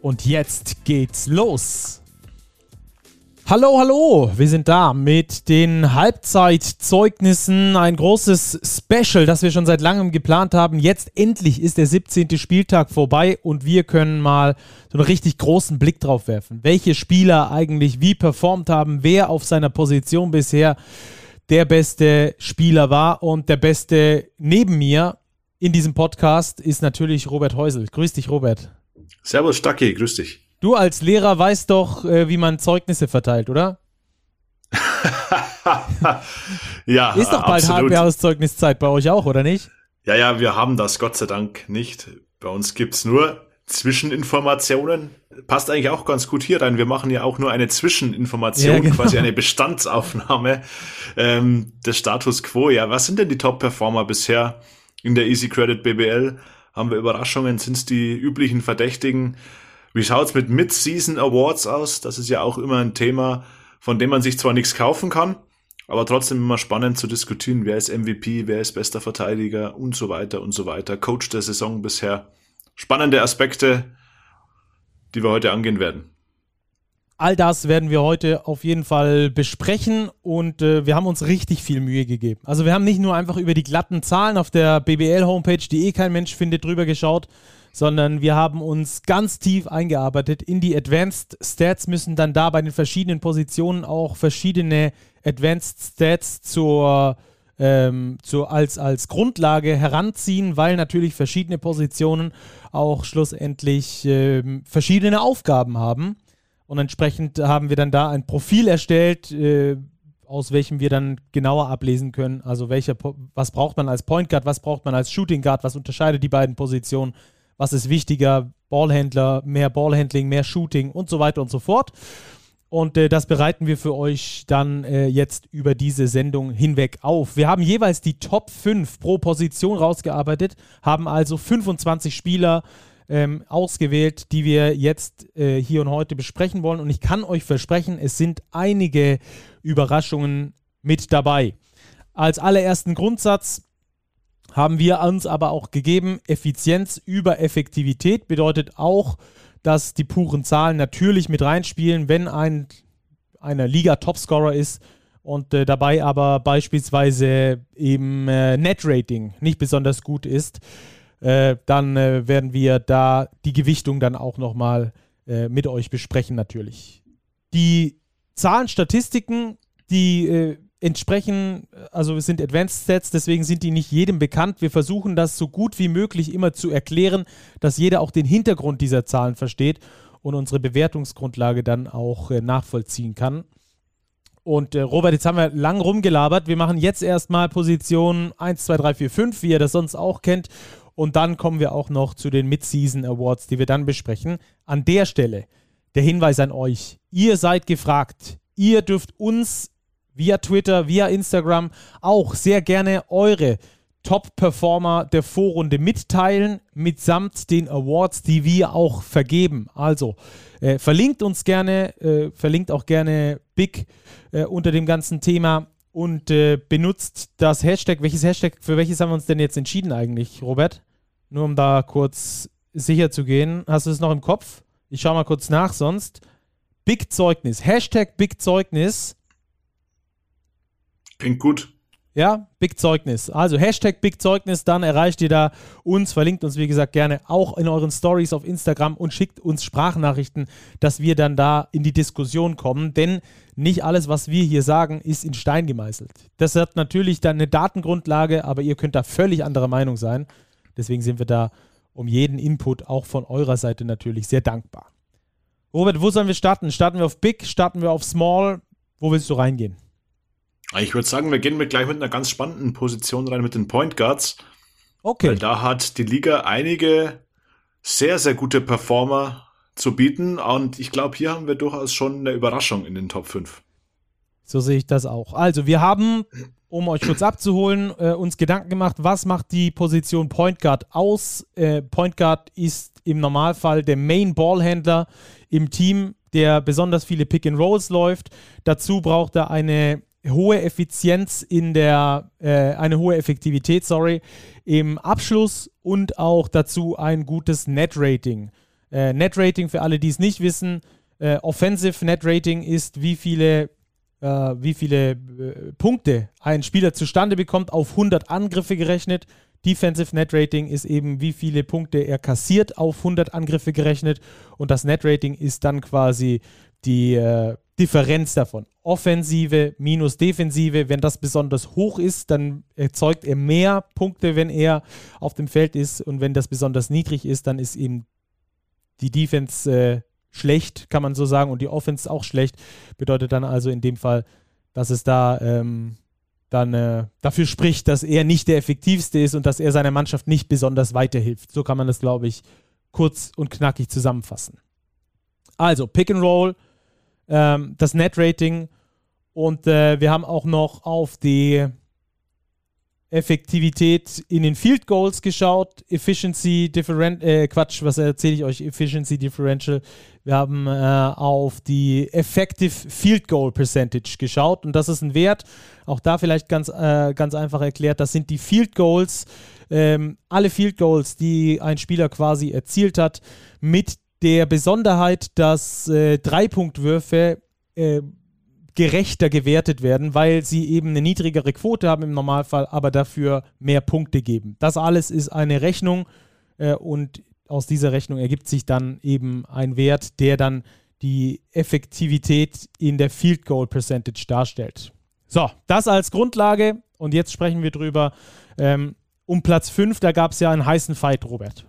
Und jetzt geht's los. Hallo, hallo, wir sind da mit den Halbzeitzeugnissen. Ein großes Special, das wir schon seit langem geplant haben. Jetzt endlich ist der 17. Spieltag vorbei und wir können mal so einen richtig großen Blick drauf werfen. Welche Spieler eigentlich wie performt haben, wer auf seiner Position bisher der beste Spieler war und der beste neben mir in diesem Podcast ist natürlich Robert Häusel. Grüß dich, Robert. Servus, Stacki, grüß dich. Du als Lehrer weißt doch, äh, wie man Zeugnisse verteilt, oder? ja, Ist doch bald Halbjahreszeugniszeit bei euch auch, oder nicht? Ja, ja, wir haben das Gott sei Dank nicht. Bei uns gibt's nur Zwischeninformationen. Passt eigentlich auch ganz gut hier rein. Wir machen ja auch nur eine Zwischeninformation, ja, genau. quasi eine Bestandsaufnahme ähm, des Status Quo. Ja, was sind denn die Top-Performer bisher in der Easy Credit BBL? Haben wir Überraschungen? Sind es die üblichen Verdächtigen? Wie schaut's mit Mid-Season Awards aus? Das ist ja auch immer ein Thema, von dem man sich zwar nichts kaufen kann, aber trotzdem immer spannend zu diskutieren, wer ist MVP, wer ist bester Verteidiger und so weiter und so weiter. Coach der Saison bisher. Spannende Aspekte, die wir heute angehen werden. All das werden wir heute auf jeden Fall besprechen und äh, wir haben uns richtig viel Mühe gegeben. Also wir haben nicht nur einfach über die glatten Zahlen auf der BBL-Homepage, die eh kein Mensch findet, drüber geschaut, sondern wir haben uns ganz tief eingearbeitet in die Advanced Stats, müssen dann da bei den verschiedenen Positionen auch verschiedene Advanced Stats zur, ähm, zur, als, als Grundlage heranziehen, weil natürlich verschiedene Positionen auch schlussendlich ähm, verschiedene Aufgaben haben. Und entsprechend haben wir dann da ein Profil erstellt, äh, aus welchem wir dann genauer ablesen können. Also welcher, was braucht man als Point Guard, was braucht man als Shooting Guard, was unterscheidet die beiden Positionen, was ist wichtiger, Ballhändler, mehr Ballhandling, mehr Shooting und so weiter und so fort. Und äh, das bereiten wir für euch dann äh, jetzt über diese Sendung hinweg auf. Wir haben jeweils die Top 5 pro Position rausgearbeitet, haben also 25 Spieler ähm, ausgewählt, die wir jetzt äh, hier und heute besprechen wollen. Und ich kann euch versprechen, es sind einige Überraschungen mit dabei. Als allerersten Grundsatz haben wir uns aber auch gegeben, Effizienz über Effektivität bedeutet auch, dass die puren Zahlen natürlich mit reinspielen, wenn ein einer Liga-Topscorer ist und äh, dabei aber beispielsweise eben äh, Net-Rating nicht besonders gut ist äh, dann äh, werden wir da die Gewichtung dann auch nochmal äh, mit euch besprechen natürlich. Die Zahlen, Statistiken, die äh, entsprechen, also es sind Advanced Stats, deswegen sind die nicht jedem bekannt. Wir versuchen das so gut wie möglich immer zu erklären, dass jeder auch den Hintergrund dieser Zahlen versteht und unsere Bewertungsgrundlage dann auch äh, nachvollziehen kann. Und äh, Robert, jetzt haben wir lang rumgelabert. Wir machen jetzt erstmal Position 1, 2, 3, 4, 5, wie ihr das sonst auch kennt. Und dann kommen wir auch noch zu den Mid-Season Awards, die wir dann besprechen. An der Stelle der Hinweis an euch. Ihr seid gefragt. Ihr dürft uns via Twitter, via Instagram auch sehr gerne eure Top-Performer der Vorrunde mitteilen, mitsamt den Awards, die wir auch vergeben. Also äh, verlinkt uns gerne, äh, verlinkt auch gerne Big äh, unter dem ganzen Thema und äh, benutzt das Hashtag. Welches Hashtag, für welches haben wir uns denn jetzt entschieden eigentlich, Robert? Nur um da kurz sicher zu gehen. Hast du es noch im Kopf? Ich schaue mal kurz nach, sonst. Big Zeugnis. Hashtag Big Zeugnis. Klingt gut. Ja, Big Zeugnis. Also Hashtag Big Zeugnis, dann erreicht ihr da uns, verlinkt uns, wie gesagt, gerne auch in euren Stories auf Instagram und schickt uns Sprachnachrichten, dass wir dann da in die Diskussion kommen. Denn nicht alles, was wir hier sagen, ist in Stein gemeißelt. Das hat natürlich dann eine Datengrundlage, aber ihr könnt da völlig anderer Meinung sein. Deswegen sind wir da um jeden Input auch von eurer Seite natürlich sehr dankbar. Robert, wo sollen wir starten? Starten wir auf Big? Starten wir auf Small? Wo willst du reingehen? Ich würde sagen, wir gehen mit gleich mit einer ganz spannenden Position rein mit den Point Guards. Okay. Weil da hat die Liga einige sehr, sehr gute Performer zu bieten. Und ich glaube, hier haben wir durchaus schon eine Überraschung in den Top 5. So sehe ich das auch. Also, wir haben, um euch kurz abzuholen, äh, uns Gedanken gemacht, was macht die Position Point Guard aus? Äh, Point Guard ist im Normalfall der Main Ballhändler im Team, der besonders viele Pick and Rolls läuft. Dazu braucht er eine hohe Effizienz in der, äh, eine hohe Effektivität, sorry, im Abschluss und auch dazu ein gutes Net Rating. Äh, Net Rating für alle, die es nicht wissen, äh, Offensive Net Rating ist, wie viele wie viele äh, Punkte ein Spieler zustande bekommt, auf 100 Angriffe gerechnet. Defensive Net Rating ist eben, wie viele Punkte er kassiert auf 100 Angriffe gerechnet. Und das Net Rating ist dann quasi die äh, Differenz davon. Offensive minus Defensive. Wenn das besonders hoch ist, dann erzeugt er mehr Punkte, wenn er auf dem Feld ist. Und wenn das besonders niedrig ist, dann ist eben die Defense äh, schlecht, kann man so sagen, und die Offense auch schlecht. Bedeutet dann also in dem Fall, dass es da ähm, dann äh, dafür spricht, dass er nicht der effektivste ist und dass er seiner Mannschaft nicht besonders weiterhilft. So kann man das, glaube ich, kurz und knackig zusammenfassen. Also, Pick and Roll, ähm, das Net-Rating und äh, wir haben auch noch auf die Effektivität in den Field Goals geschaut, Efficiency Differential, äh, Quatsch, was erzähle ich euch, Efficiency Differential. Wir haben äh, auf die Effective Field Goal Percentage geschaut und das ist ein Wert, auch da vielleicht ganz, äh, ganz einfach erklärt, das sind die Field Goals, ähm, alle Field Goals, die ein Spieler quasi erzielt hat, mit der Besonderheit, dass äh, Dreipunktwürfe äh, gerechter gewertet werden, weil sie eben eine niedrigere Quote haben im Normalfall, aber dafür mehr Punkte geben. Das alles ist eine Rechnung äh, und aus dieser Rechnung ergibt sich dann eben ein Wert, der dann die Effektivität in der Field Goal Percentage darstellt. So, das als Grundlage und jetzt sprechen wir drüber. Ähm, um Platz 5, da gab es ja einen heißen Fight, Robert.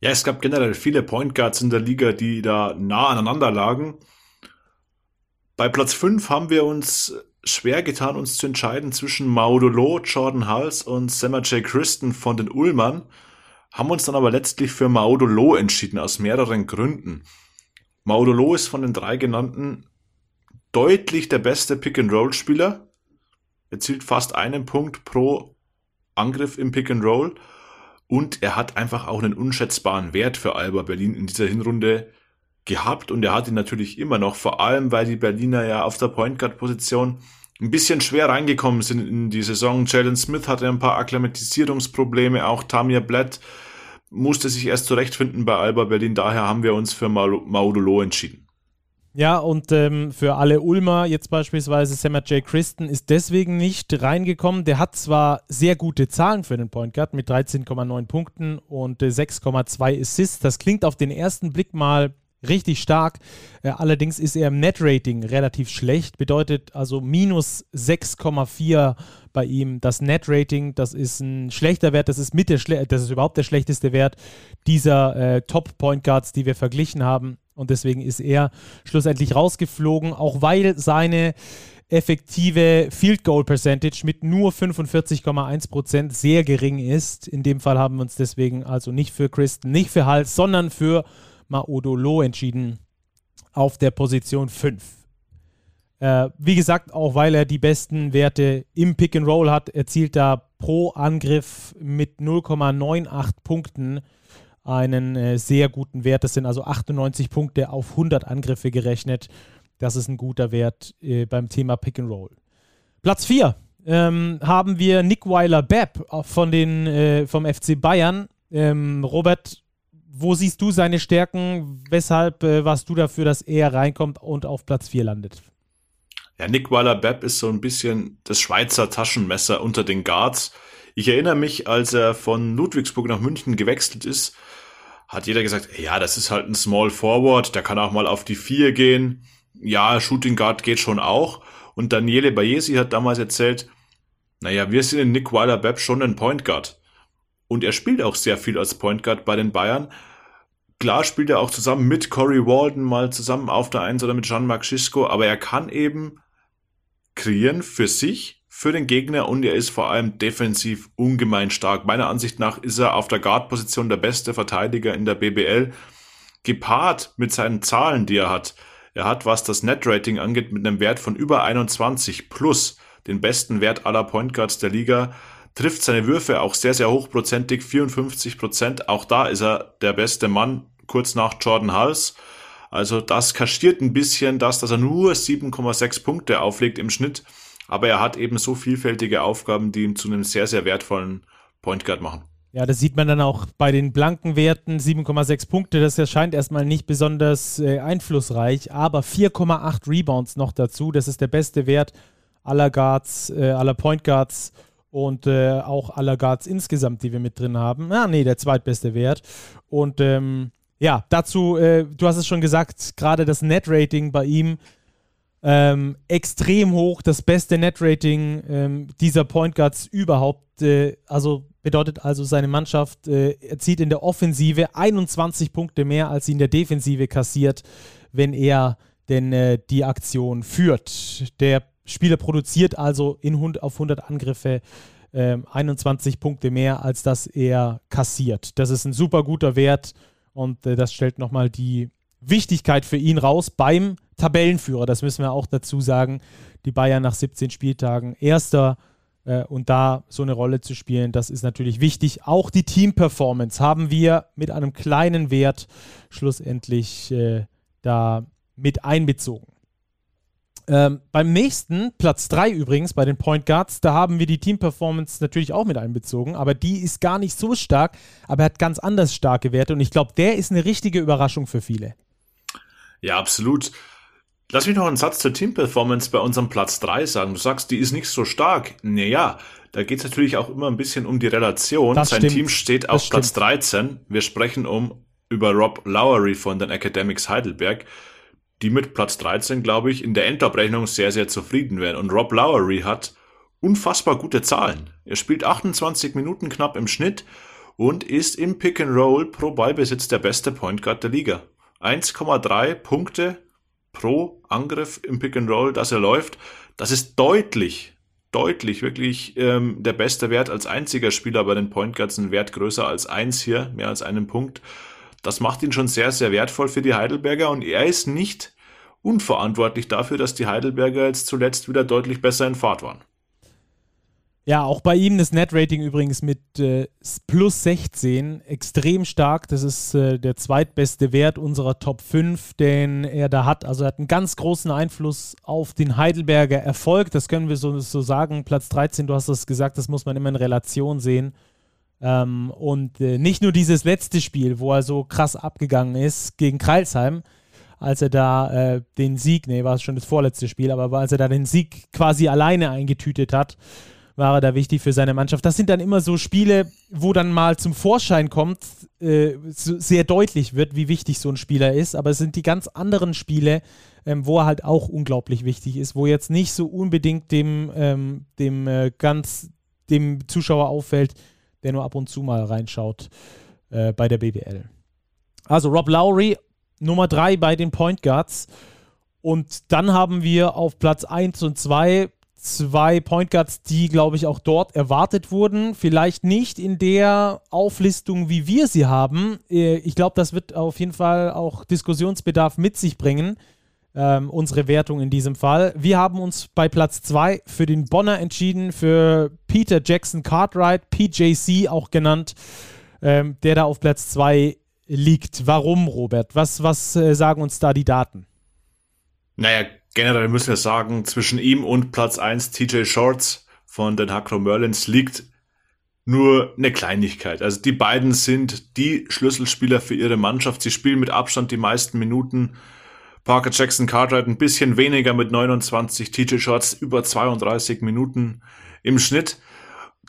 Ja, es gab generell viele Point Guards in der Liga, die da nah aneinander lagen. Bei Platz 5 haben wir uns schwer getan, uns zu entscheiden zwischen Maudolo, Jordan Hals und Semmer J. Christen von den Ullmann, haben uns dann aber letztlich für Maudolo entschieden, aus mehreren Gründen. Maudolo ist von den drei genannten deutlich der beste Pick-and-Roll-Spieler, erzielt fast einen Punkt pro Angriff im Pick-and-Roll und er hat einfach auch einen unschätzbaren Wert für Alba Berlin in dieser Hinrunde gehabt und er hat ihn natürlich immer noch, vor allem weil die Berliner ja auf der Point Guard Position ein bisschen schwer reingekommen sind in die Saison. Jalen Smith hatte ein paar Akklimatisierungsprobleme, auch Tamir Blatt musste sich erst zurechtfinden bei Alba Berlin, daher haben wir uns für Maudolo entschieden. Ja, und ähm, für alle Ulmer, jetzt beispielsweise Sammer J. Christen, ist deswegen nicht reingekommen. Der hat zwar sehr gute Zahlen für den Point Guard mit 13,9 Punkten und äh, 6,2 Assists. Das klingt auf den ersten Blick mal richtig stark. Äh, allerdings ist er im Net-Rating relativ schlecht, bedeutet also minus 6,4 bei ihm. Das Net-Rating, das ist ein schlechter Wert, das ist, mit der Schle das ist überhaupt der schlechteste Wert dieser äh, Top-Point Guards, die wir verglichen haben. Und deswegen ist er schlussendlich rausgeflogen, auch weil seine effektive Field Goal Percentage mit nur 45,1% sehr gering ist. In dem Fall haben wir uns deswegen also nicht für Christen, nicht für Hals, sondern für Maodolo entschieden auf der Position 5. Äh, wie gesagt, auch weil er die besten Werte im Pick and Roll hat, erzielt er pro Angriff mit 0,98 Punkten einen äh, sehr guten Wert. Das sind also 98 Punkte auf 100 Angriffe gerechnet. Das ist ein guter Wert äh, beim Thema Pick and Roll. Platz 4 ähm, haben wir Nick Weiler-Bepp von den, äh, vom FC Bayern. Ähm, Robert, wo siehst du seine Stärken? Weshalb äh, warst du dafür, dass er reinkommt und auf Platz 4 landet? Ja, Nick Weiler-Bepp ist so ein bisschen das Schweizer Taschenmesser unter den Guards. Ich erinnere mich, als er von Ludwigsburg nach München gewechselt ist, hat jeder gesagt, ja, das ist halt ein Small Forward, der kann auch mal auf die 4 gehen. Ja, Shooting Guard geht schon auch. Und Daniele Bayesi hat damals erzählt, naja, wir sind in Nick Weiler-Bepp schon ein Point Guard. Und er spielt auch sehr viel als Point Guard bei den Bayern. Klar spielt er auch zusammen mit Corey Walden mal zusammen auf der Eins oder mit Jean-Marc Schisco, aber er kann eben kreieren für sich, für den Gegner und er ist vor allem defensiv ungemein stark. Meiner Ansicht nach ist er auf der Guard-Position der beste Verteidiger in der BBL. gepaart mit seinen Zahlen, die er hat. Er hat, was das Net-Rating angeht, mit einem Wert von über 21 plus den besten Wert aller Point Guards der Liga, trifft seine Würfe auch sehr, sehr hochprozentig, 54 Prozent. Auch da ist er der beste Mann, kurz nach Jordan Hulse. Also das kaschiert ein bisschen das, dass er nur 7,6 Punkte auflegt im Schnitt. Aber er hat eben so vielfältige Aufgaben, die ihn zu einem sehr, sehr wertvollen Point Guard machen. Ja, das sieht man dann auch bei den blanken Werten. 7,6 Punkte, das erscheint erstmal nicht besonders äh, einflussreich, aber 4,8 Rebounds noch dazu. Das ist der beste Wert aller Guards, äh, aller Point Guards und äh, auch aller Guards insgesamt, die wir mit drin haben. Ah, nee, der zweitbeste Wert. Und ähm, ja, dazu, äh, du hast es schon gesagt, gerade das Net-Rating bei ihm ähm, extrem hoch, das beste Net-Rating ähm, dieser Point Guards überhaupt. Äh, also bedeutet also, seine Mannschaft äh, erzielt in der Offensive 21 Punkte mehr, als sie in der Defensive kassiert, wenn er denn äh, die Aktion führt. Der Spieler produziert also in, auf 100 Angriffe äh, 21 Punkte mehr, als dass er kassiert. Das ist ein super guter Wert und äh, das stellt nochmal die Wichtigkeit für ihn raus beim Tabellenführer. Das müssen wir auch dazu sagen. Die Bayern nach 17 Spieltagen erster äh, und da so eine Rolle zu spielen, das ist natürlich wichtig. Auch die Team-Performance haben wir mit einem kleinen Wert schlussendlich äh, da mit einbezogen. Ähm, beim nächsten, Platz 3 übrigens, bei den Point Guards, da haben wir die Team-Performance natürlich auch mit einbezogen, aber die ist gar nicht so stark, aber er hat ganz anders starke Werte und ich glaube, der ist eine richtige Überraschung für viele. Ja, absolut. Lass mich noch einen Satz zur Team-Performance bei unserem Platz 3 sagen. Du sagst, die ist nicht so stark. Naja, da geht es natürlich auch immer ein bisschen um die Relation. Das Sein stimmt. Team steht auf das Platz stimmt. 13. Wir sprechen um über Rob Lowery von den Academics Heidelberg die mit Platz 13, glaube ich, in der Endabrechnung sehr, sehr zufrieden wären. Und Rob Lowery hat unfassbar gute Zahlen. Er spielt 28 Minuten knapp im Schnitt und ist im Pick and Roll pro Ballbesitz der beste Point Guard der Liga. 1,3 Punkte pro Angriff im Pick and Roll, dass er läuft. Das ist deutlich, deutlich wirklich ähm, der beste Wert als einziger Spieler bei den Point Guards. Ein Wert größer als eins hier, mehr als einen Punkt. Das macht ihn schon sehr, sehr wertvoll für die Heidelberger und er ist nicht unverantwortlich dafür, dass die Heidelberger jetzt zuletzt wieder deutlich besser in Fahrt waren. Ja, auch bei ihm das Net-Rating übrigens mit äh, plus 16 extrem stark. Das ist äh, der zweitbeste Wert unserer Top 5, den er da hat. Also er hat einen ganz großen Einfluss auf den Heidelberger Erfolg. Das können wir so, so sagen. Platz 13, du hast es gesagt, das muss man immer in Relation sehen. Ähm, und äh, nicht nur dieses letzte Spiel, wo er so krass abgegangen ist gegen Kreilsheim, als er da äh, den Sieg, nee, war es schon das vorletzte Spiel, aber als er da den Sieg quasi alleine eingetütet hat, war er da wichtig für seine Mannschaft. Das sind dann immer so Spiele, wo dann mal zum Vorschein kommt, äh, so sehr deutlich wird, wie wichtig so ein Spieler ist. Aber es sind die ganz anderen Spiele, ähm, wo er halt auch unglaublich wichtig ist, wo jetzt nicht so unbedingt dem, ähm, dem äh, ganz dem Zuschauer auffällt, der nur ab und zu mal reinschaut äh, bei der BBL. Also Rob Lowry, Nummer 3 bei den Point Guards. Und dann haben wir auf Platz 1 und 2 zwei Point Guards, die, glaube ich, auch dort erwartet wurden. Vielleicht nicht in der Auflistung, wie wir sie haben. Äh, ich glaube, das wird auf jeden Fall auch Diskussionsbedarf mit sich bringen. Ähm, unsere Wertung in diesem Fall. Wir haben uns bei Platz 2 für den Bonner entschieden, für Peter Jackson Cartwright, PJC auch genannt, ähm, der da auf Platz 2 liegt. Warum, Robert? Was, was äh, sagen uns da die Daten? Naja, generell müssen wir sagen, zwischen ihm und Platz 1 TJ Shorts von den Hakro Merlins liegt nur eine Kleinigkeit. Also die beiden sind die Schlüsselspieler für ihre Mannschaft. Sie spielen mit Abstand die meisten Minuten. Parker Jackson Cartwright ein bisschen weniger mit 29, TJ Shorts über 32 Minuten im Schnitt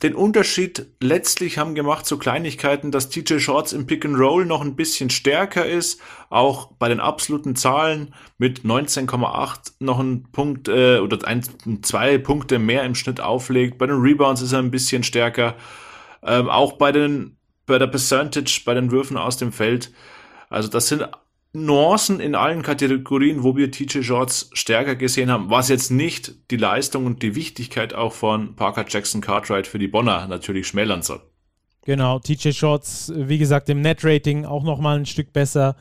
den Unterschied letztlich haben gemacht so Kleinigkeiten, dass TJ Shorts im Pick and Roll noch ein bisschen stärker ist, auch bei den absoluten Zahlen mit 19,8 noch ein Punkt äh, oder ein, zwei Punkte mehr im Schnitt auflegt. Bei den Rebounds ist er ein bisschen stärker, ähm, auch bei den bei der Percentage, bei den Würfen aus dem Feld. Also das sind Nuancen in allen Kategorien, wo wir TJ Shorts stärker gesehen haben, was jetzt nicht die Leistung und die Wichtigkeit auch von Parker Jackson Cartwright für die Bonner natürlich schmälern soll. Genau, TJ Shorts, wie gesagt, im Net-Rating auch nochmal ein Stück besser.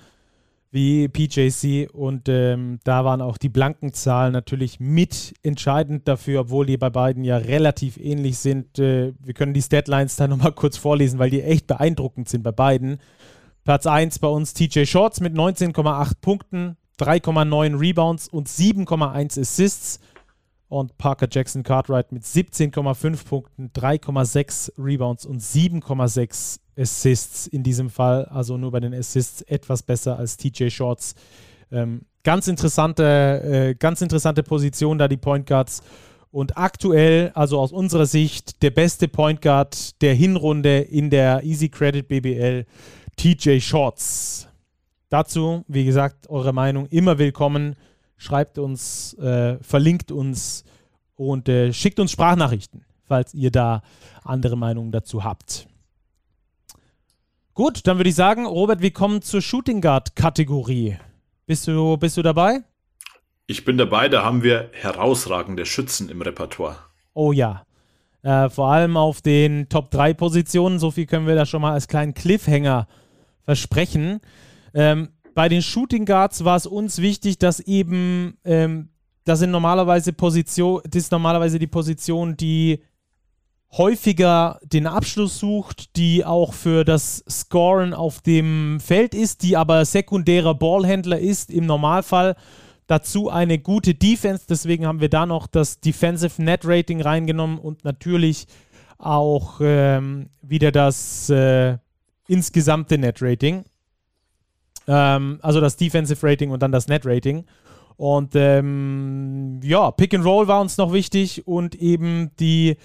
wie PJC und ähm, da waren auch die blanken Zahlen natürlich mit entscheidend dafür, obwohl die bei beiden ja relativ ähnlich sind. Äh, wir können die Statlines da nochmal kurz vorlesen, weil die echt beeindruckend sind bei beiden. Platz 1 bei uns TJ Shorts mit 19,8 Punkten, 3,9 Rebounds und 7,1 Assists. Und Parker Jackson Cartwright mit 17,5 Punkten, 3,6 Rebounds und 7,6 Assists in diesem Fall. Also nur bei den Assists etwas besser als TJ Shorts. Ähm, ganz interessante, äh, ganz interessante Position da die Point Guards. Und aktuell, also aus unserer Sicht, der beste Point Guard der Hinrunde in der Easy Credit BBL, TJ Shorts. Dazu, wie gesagt, eure Meinung immer willkommen schreibt uns, äh, verlinkt uns und äh, schickt uns Sprachnachrichten, falls ihr da andere Meinungen dazu habt. Gut, dann würde ich sagen, Robert, wir kommen zur Shooting Guard Kategorie. Bist du, bist du dabei? Ich bin dabei, da haben wir herausragende Schützen im Repertoire. Oh ja. Äh, vor allem auf den Top 3 Positionen, so viel können wir da schon mal als kleinen Cliffhanger versprechen. Ähm, bei den Shooting Guards war es uns wichtig, dass eben, ähm, das sind normalerweise Position, das ist normalerweise die Position, die häufiger den Abschluss sucht, die auch für das Scoren auf dem Feld ist, die aber sekundärer Ballhändler ist im Normalfall. Dazu eine gute Defense, deswegen haben wir da noch das Defensive Net Rating reingenommen und natürlich auch ähm, wieder das äh, insgesamte Net Rating. Ähm, also das Defensive Rating und dann das Net Rating. Und ähm, ja, Pick and Roll war uns noch wichtig und eben die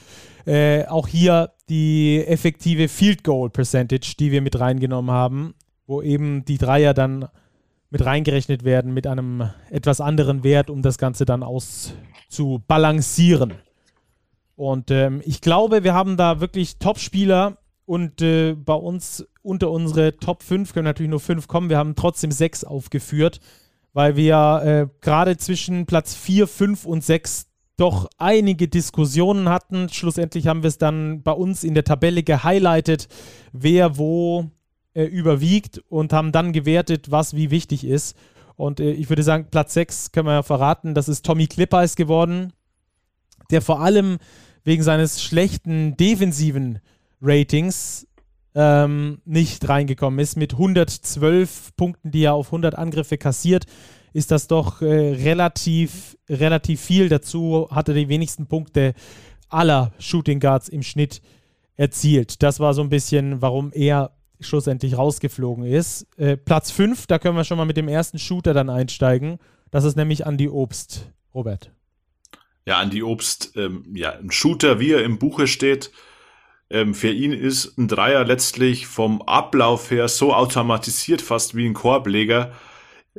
äh, auch hier die effektive Field Goal Percentage, die wir mit reingenommen haben, wo eben die Dreier dann mit reingerechnet werden mit einem etwas anderen Wert, um das Ganze dann auszubalancieren. Und ähm, ich glaube, wir haben da wirklich Top-Spieler und äh, bei uns unter unsere Top 5 können natürlich nur 5 kommen. Wir haben trotzdem 6 aufgeführt, weil wir äh, gerade zwischen Platz 4, 5 und 6 doch einige Diskussionen hatten. Schlussendlich haben wir es dann bei uns in der Tabelle gehighlightet, wer wo äh, überwiegt und haben dann gewertet, was wie wichtig ist. Und äh, ich würde sagen, Platz 6 können wir ja verraten, das ist Tommy Klippeis geworden, der vor allem wegen seines schlechten defensiven Ratings ähm, nicht reingekommen ist. Mit 112 Punkten, die er auf 100 Angriffe kassiert, ist das doch äh, relativ, relativ viel. Dazu hat er die wenigsten Punkte aller Shooting Guards im Schnitt erzielt. Das war so ein bisschen, warum er schlussendlich rausgeflogen ist. Äh, Platz 5, da können wir schon mal mit dem ersten Shooter dann einsteigen. Das ist nämlich Andy Obst. Robert. Ja, Andy Obst, ähm, ja, ein Shooter, wie er im Buche steht, ähm, für ihn ist ein Dreier letztlich vom Ablauf her so automatisiert fast wie ein Korbleger.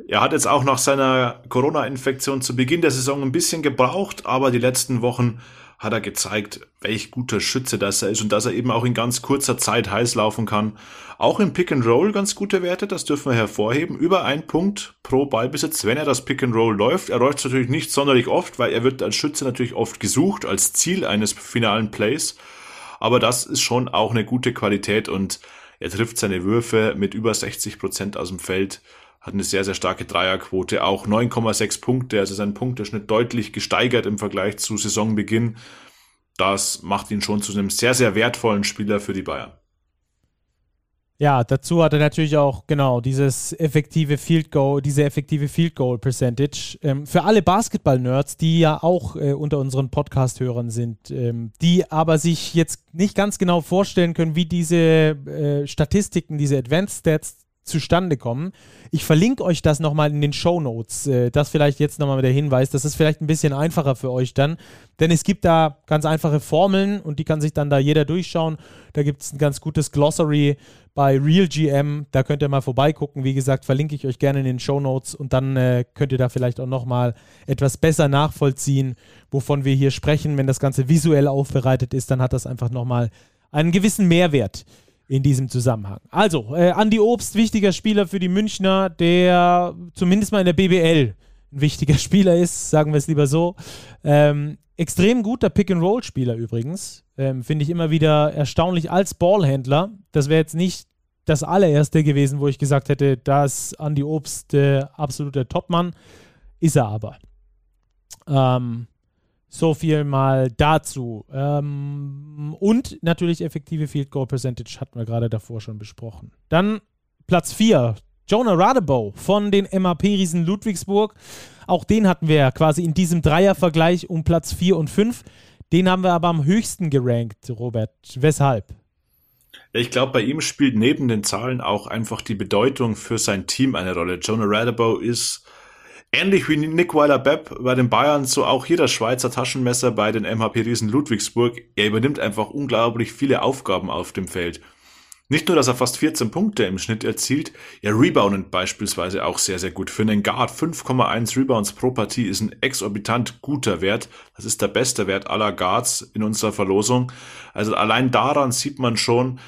Er hat jetzt auch nach seiner Corona-Infektion zu Beginn der Saison ein bisschen gebraucht, aber die letzten Wochen hat er gezeigt, welch guter Schütze das er ist und dass er eben auch in ganz kurzer Zeit heiß laufen kann. Auch im Pick and Roll ganz gute Werte, das dürfen wir hervorheben. Über ein Punkt pro Ballbesitz, wenn er das Pick and Roll läuft. Er läuft natürlich nicht sonderlich oft, weil er wird als Schütze natürlich oft gesucht, als Ziel eines finalen Plays aber das ist schon auch eine gute Qualität und er trifft seine Würfe mit über 60 Prozent aus dem Feld, hat eine sehr, sehr starke Dreierquote, auch 9,6 Punkte, also sein Punkteschnitt deutlich gesteigert im Vergleich zu Saisonbeginn. Das macht ihn schon zu einem sehr, sehr wertvollen Spieler für die Bayern. Ja, dazu hat er natürlich auch genau dieses effektive Field Goal, diese effektive Field Goal Percentage. Ähm, für alle Basketball-Nerds, die ja auch äh, unter unseren Podcast-Hörern sind, ähm, die aber sich jetzt nicht ganz genau vorstellen können, wie diese äh, Statistiken, diese Advanced Stats zustande kommen. Ich verlinke euch das nochmal in den Show Notes. Äh, das vielleicht jetzt nochmal der Hinweis. Das ist vielleicht ein bisschen einfacher für euch dann. Denn es gibt da ganz einfache Formeln und die kann sich dann da jeder durchschauen. Da gibt es ein ganz gutes Glossary bei RealGM. Da könnt ihr mal vorbeigucken. Wie gesagt, verlinke ich euch gerne in den Show Notes und dann äh, könnt ihr da vielleicht auch nochmal etwas besser nachvollziehen, wovon wir hier sprechen. Wenn das Ganze visuell aufbereitet ist, dann hat das einfach nochmal einen gewissen Mehrwert in diesem Zusammenhang. Also, äh, Andi Obst, wichtiger Spieler für die Münchner, der zumindest mal in der BBL ein wichtiger Spieler ist, sagen wir es lieber so. Ähm, extrem guter Pick-and-Roll-Spieler übrigens. Ähm, Finde ich immer wieder erstaunlich als Ballhändler. Das wäre jetzt nicht das allererste gewesen, wo ich gesagt hätte, da ist Andy Obst der absolute Topmann. Ist er aber. Ähm, so viel mal dazu. Ähm, und natürlich effektive Field Goal Percentage hatten wir gerade davor schon besprochen. Dann Platz 4, Jonah Radebow von den MAP-Riesen Ludwigsburg. Auch den hatten wir quasi in diesem Dreiervergleich um Platz 4 und 5. Den haben wir aber am höchsten gerankt, Robert. Weshalb? Ich glaube, bei ihm spielt neben den Zahlen auch einfach die Bedeutung für sein Team eine Rolle. Jonah Radebow ist ähnlich wie Nick Weiler-Bepp bei den Bayern, so auch hier das Schweizer Taschenmesser bei den MHP-Riesen Ludwigsburg. Er übernimmt einfach unglaublich viele Aufgaben auf dem Feld. Nicht nur, dass er fast 14 Punkte im Schnitt erzielt, er reboundet beispielsweise auch sehr, sehr gut. Für einen Guard 5,1 Rebounds pro Partie ist ein exorbitant guter Wert. Das ist der beste Wert aller Guards in unserer Verlosung. Also allein daran sieht man schon,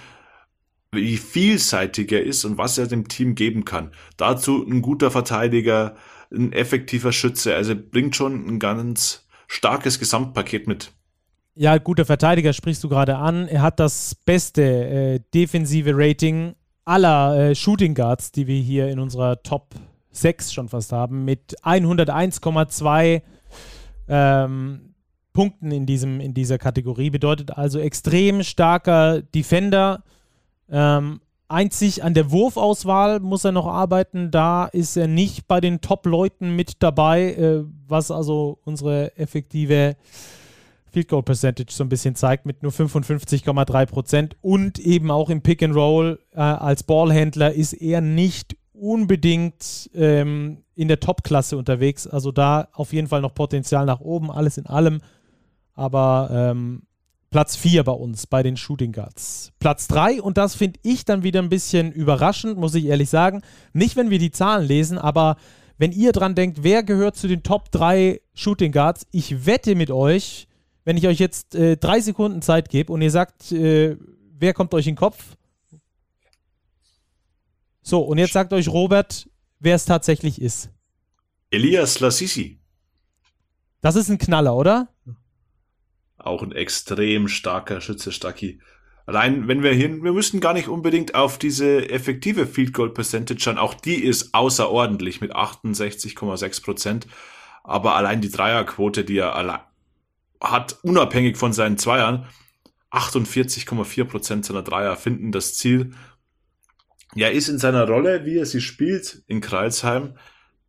wie vielseitig er ist und was er dem Team geben kann. Dazu ein guter Verteidiger, ein effektiver Schütze. Also bringt schon ein ganz starkes Gesamtpaket mit. Ja, guter Verteidiger sprichst du gerade an. Er hat das beste äh, defensive Rating aller äh, Shooting Guards, die wir hier in unserer Top 6 schon fast haben, mit 101,2 ähm, Punkten in, diesem, in dieser Kategorie. Bedeutet also extrem starker Defender. Ähm, einzig an der Wurfauswahl muss er noch arbeiten. Da ist er nicht bei den Top-Leuten mit dabei, äh, was also unsere effektive Field Goal Percentage so ein bisschen zeigt mit nur 55,3 Prozent und eben auch im Pick and Roll äh, als Ballhändler ist er nicht unbedingt ähm, in der Top-Klasse unterwegs. Also da auf jeden Fall noch Potenzial nach oben, alles in allem. Aber ähm, Platz 4 bei uns, bei den Shooting Guards. Platz 3, und das finde ich dann wieder ein bisschen überraschend, muss ich ehrlich sagen. Nicht, wenn wir die Zahlen lesen, aber wenn ihr dran denkt, wer gehört zu den Top 3 Shooting Guards, ich wette mit euch, wenn ich euch jetzt äh, drei Sekunden Zeit gebe und ihr sagt, äh, wer kommt euch in den Kopf? So, und jetzt sagt euch Robert, wer es tatsächlich ist. Elias Lassisi. Das ist ein Knaller, oder? Auch ein extrem starker Schütze, Stacki. Allein, wenn wir hier, wir müssen gar nicht unbedingt auf diese effektive Field Goal Percentage schauen. Auch die ist außerordentlich mit 68,6 Prozent. Aber allein die Dreierquote, die er allein hat unabhängig von seinen Zweiern 48,4 Prozent seiner Dreier finden das Ziel. Er ist in seiner Rolle, wie er sie spielt in Kreilsheim,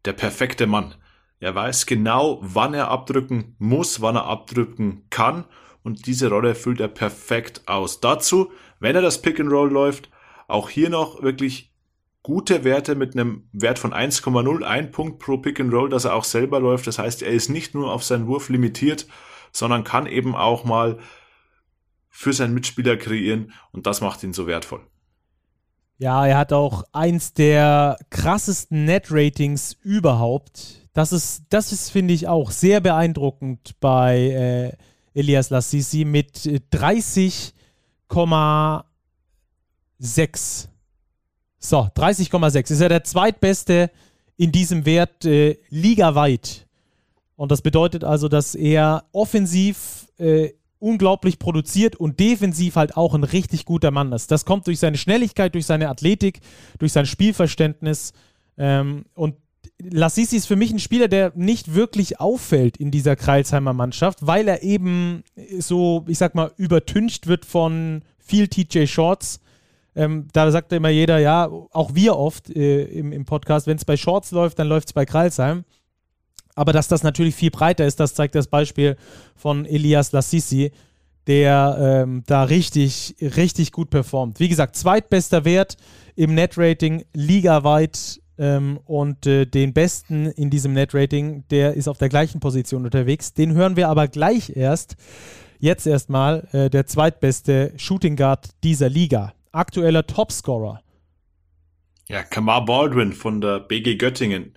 der perfekte Mann. Er weiß genau, wann er abdrücken muss, wann er abdrücken kann und diese Rolle füllt er perfekt aus. Dazu, wenn er das Pick and Roll läuft, auch hier noch wirklich gute Werte mit einem Wert von 1,0, ein Punkt pro Pick and Roll, dass er auch selber läuft. Das heißt, er ist nicht nur auf seinen Wurf limitiert, sondern kann eben auch mal für seinen Mitspieler kreieren und das macht ihn so wertvoll. Ja, er hat auch eins der krassesten Net-Ratings überhaupt. Das ist, das ist, finde ich, auch sehr beeindruckend bei äh, Elias Lassisi mit 30,6. So, 30,6 ist er der zweitbeste in diesem Wert äh, ligaweit. Und das bedeutet also, dass er offensiv äh, unglaublich produziert und defensiv halt auch ein richtig guter Mann ist. Das kommt durch seine Schnelligkeit, durch seine Athletik, durch sein Spielverständnis. Ähm, und Lassisi ist für mich ein Spieler, der nicht wirklich auffällt in dieser Kreilsheimer Mannschaft, weil er eben so, ich sag mal, übertüncht wird von viel TJ Shorts. Ähm, da sagt immer jeder, ja, auch wir oft äh, im, im Podcast, wenn es bei Shorts läuft, dann läuft es bei Kreilsheim. Aber dass das natürlich viel breiter ist, das zeigt das Beispiel von Elias Lassisi, der ähm, da richtig, richtig gut performt. Wie gesagt, zweitbester Wert im Net-Rating ligaweit ähm, und äh, den besten in diesem Net-Rating, der ist auf der gleichen Position unterwegs. Den hören wir aber gleich erst. Jetzt erstmal äh, der zweitbeste Shooting Guard dieser Liga. Aktueller Topscorer. Ja, Kamar Baldwin von der BG Göttingen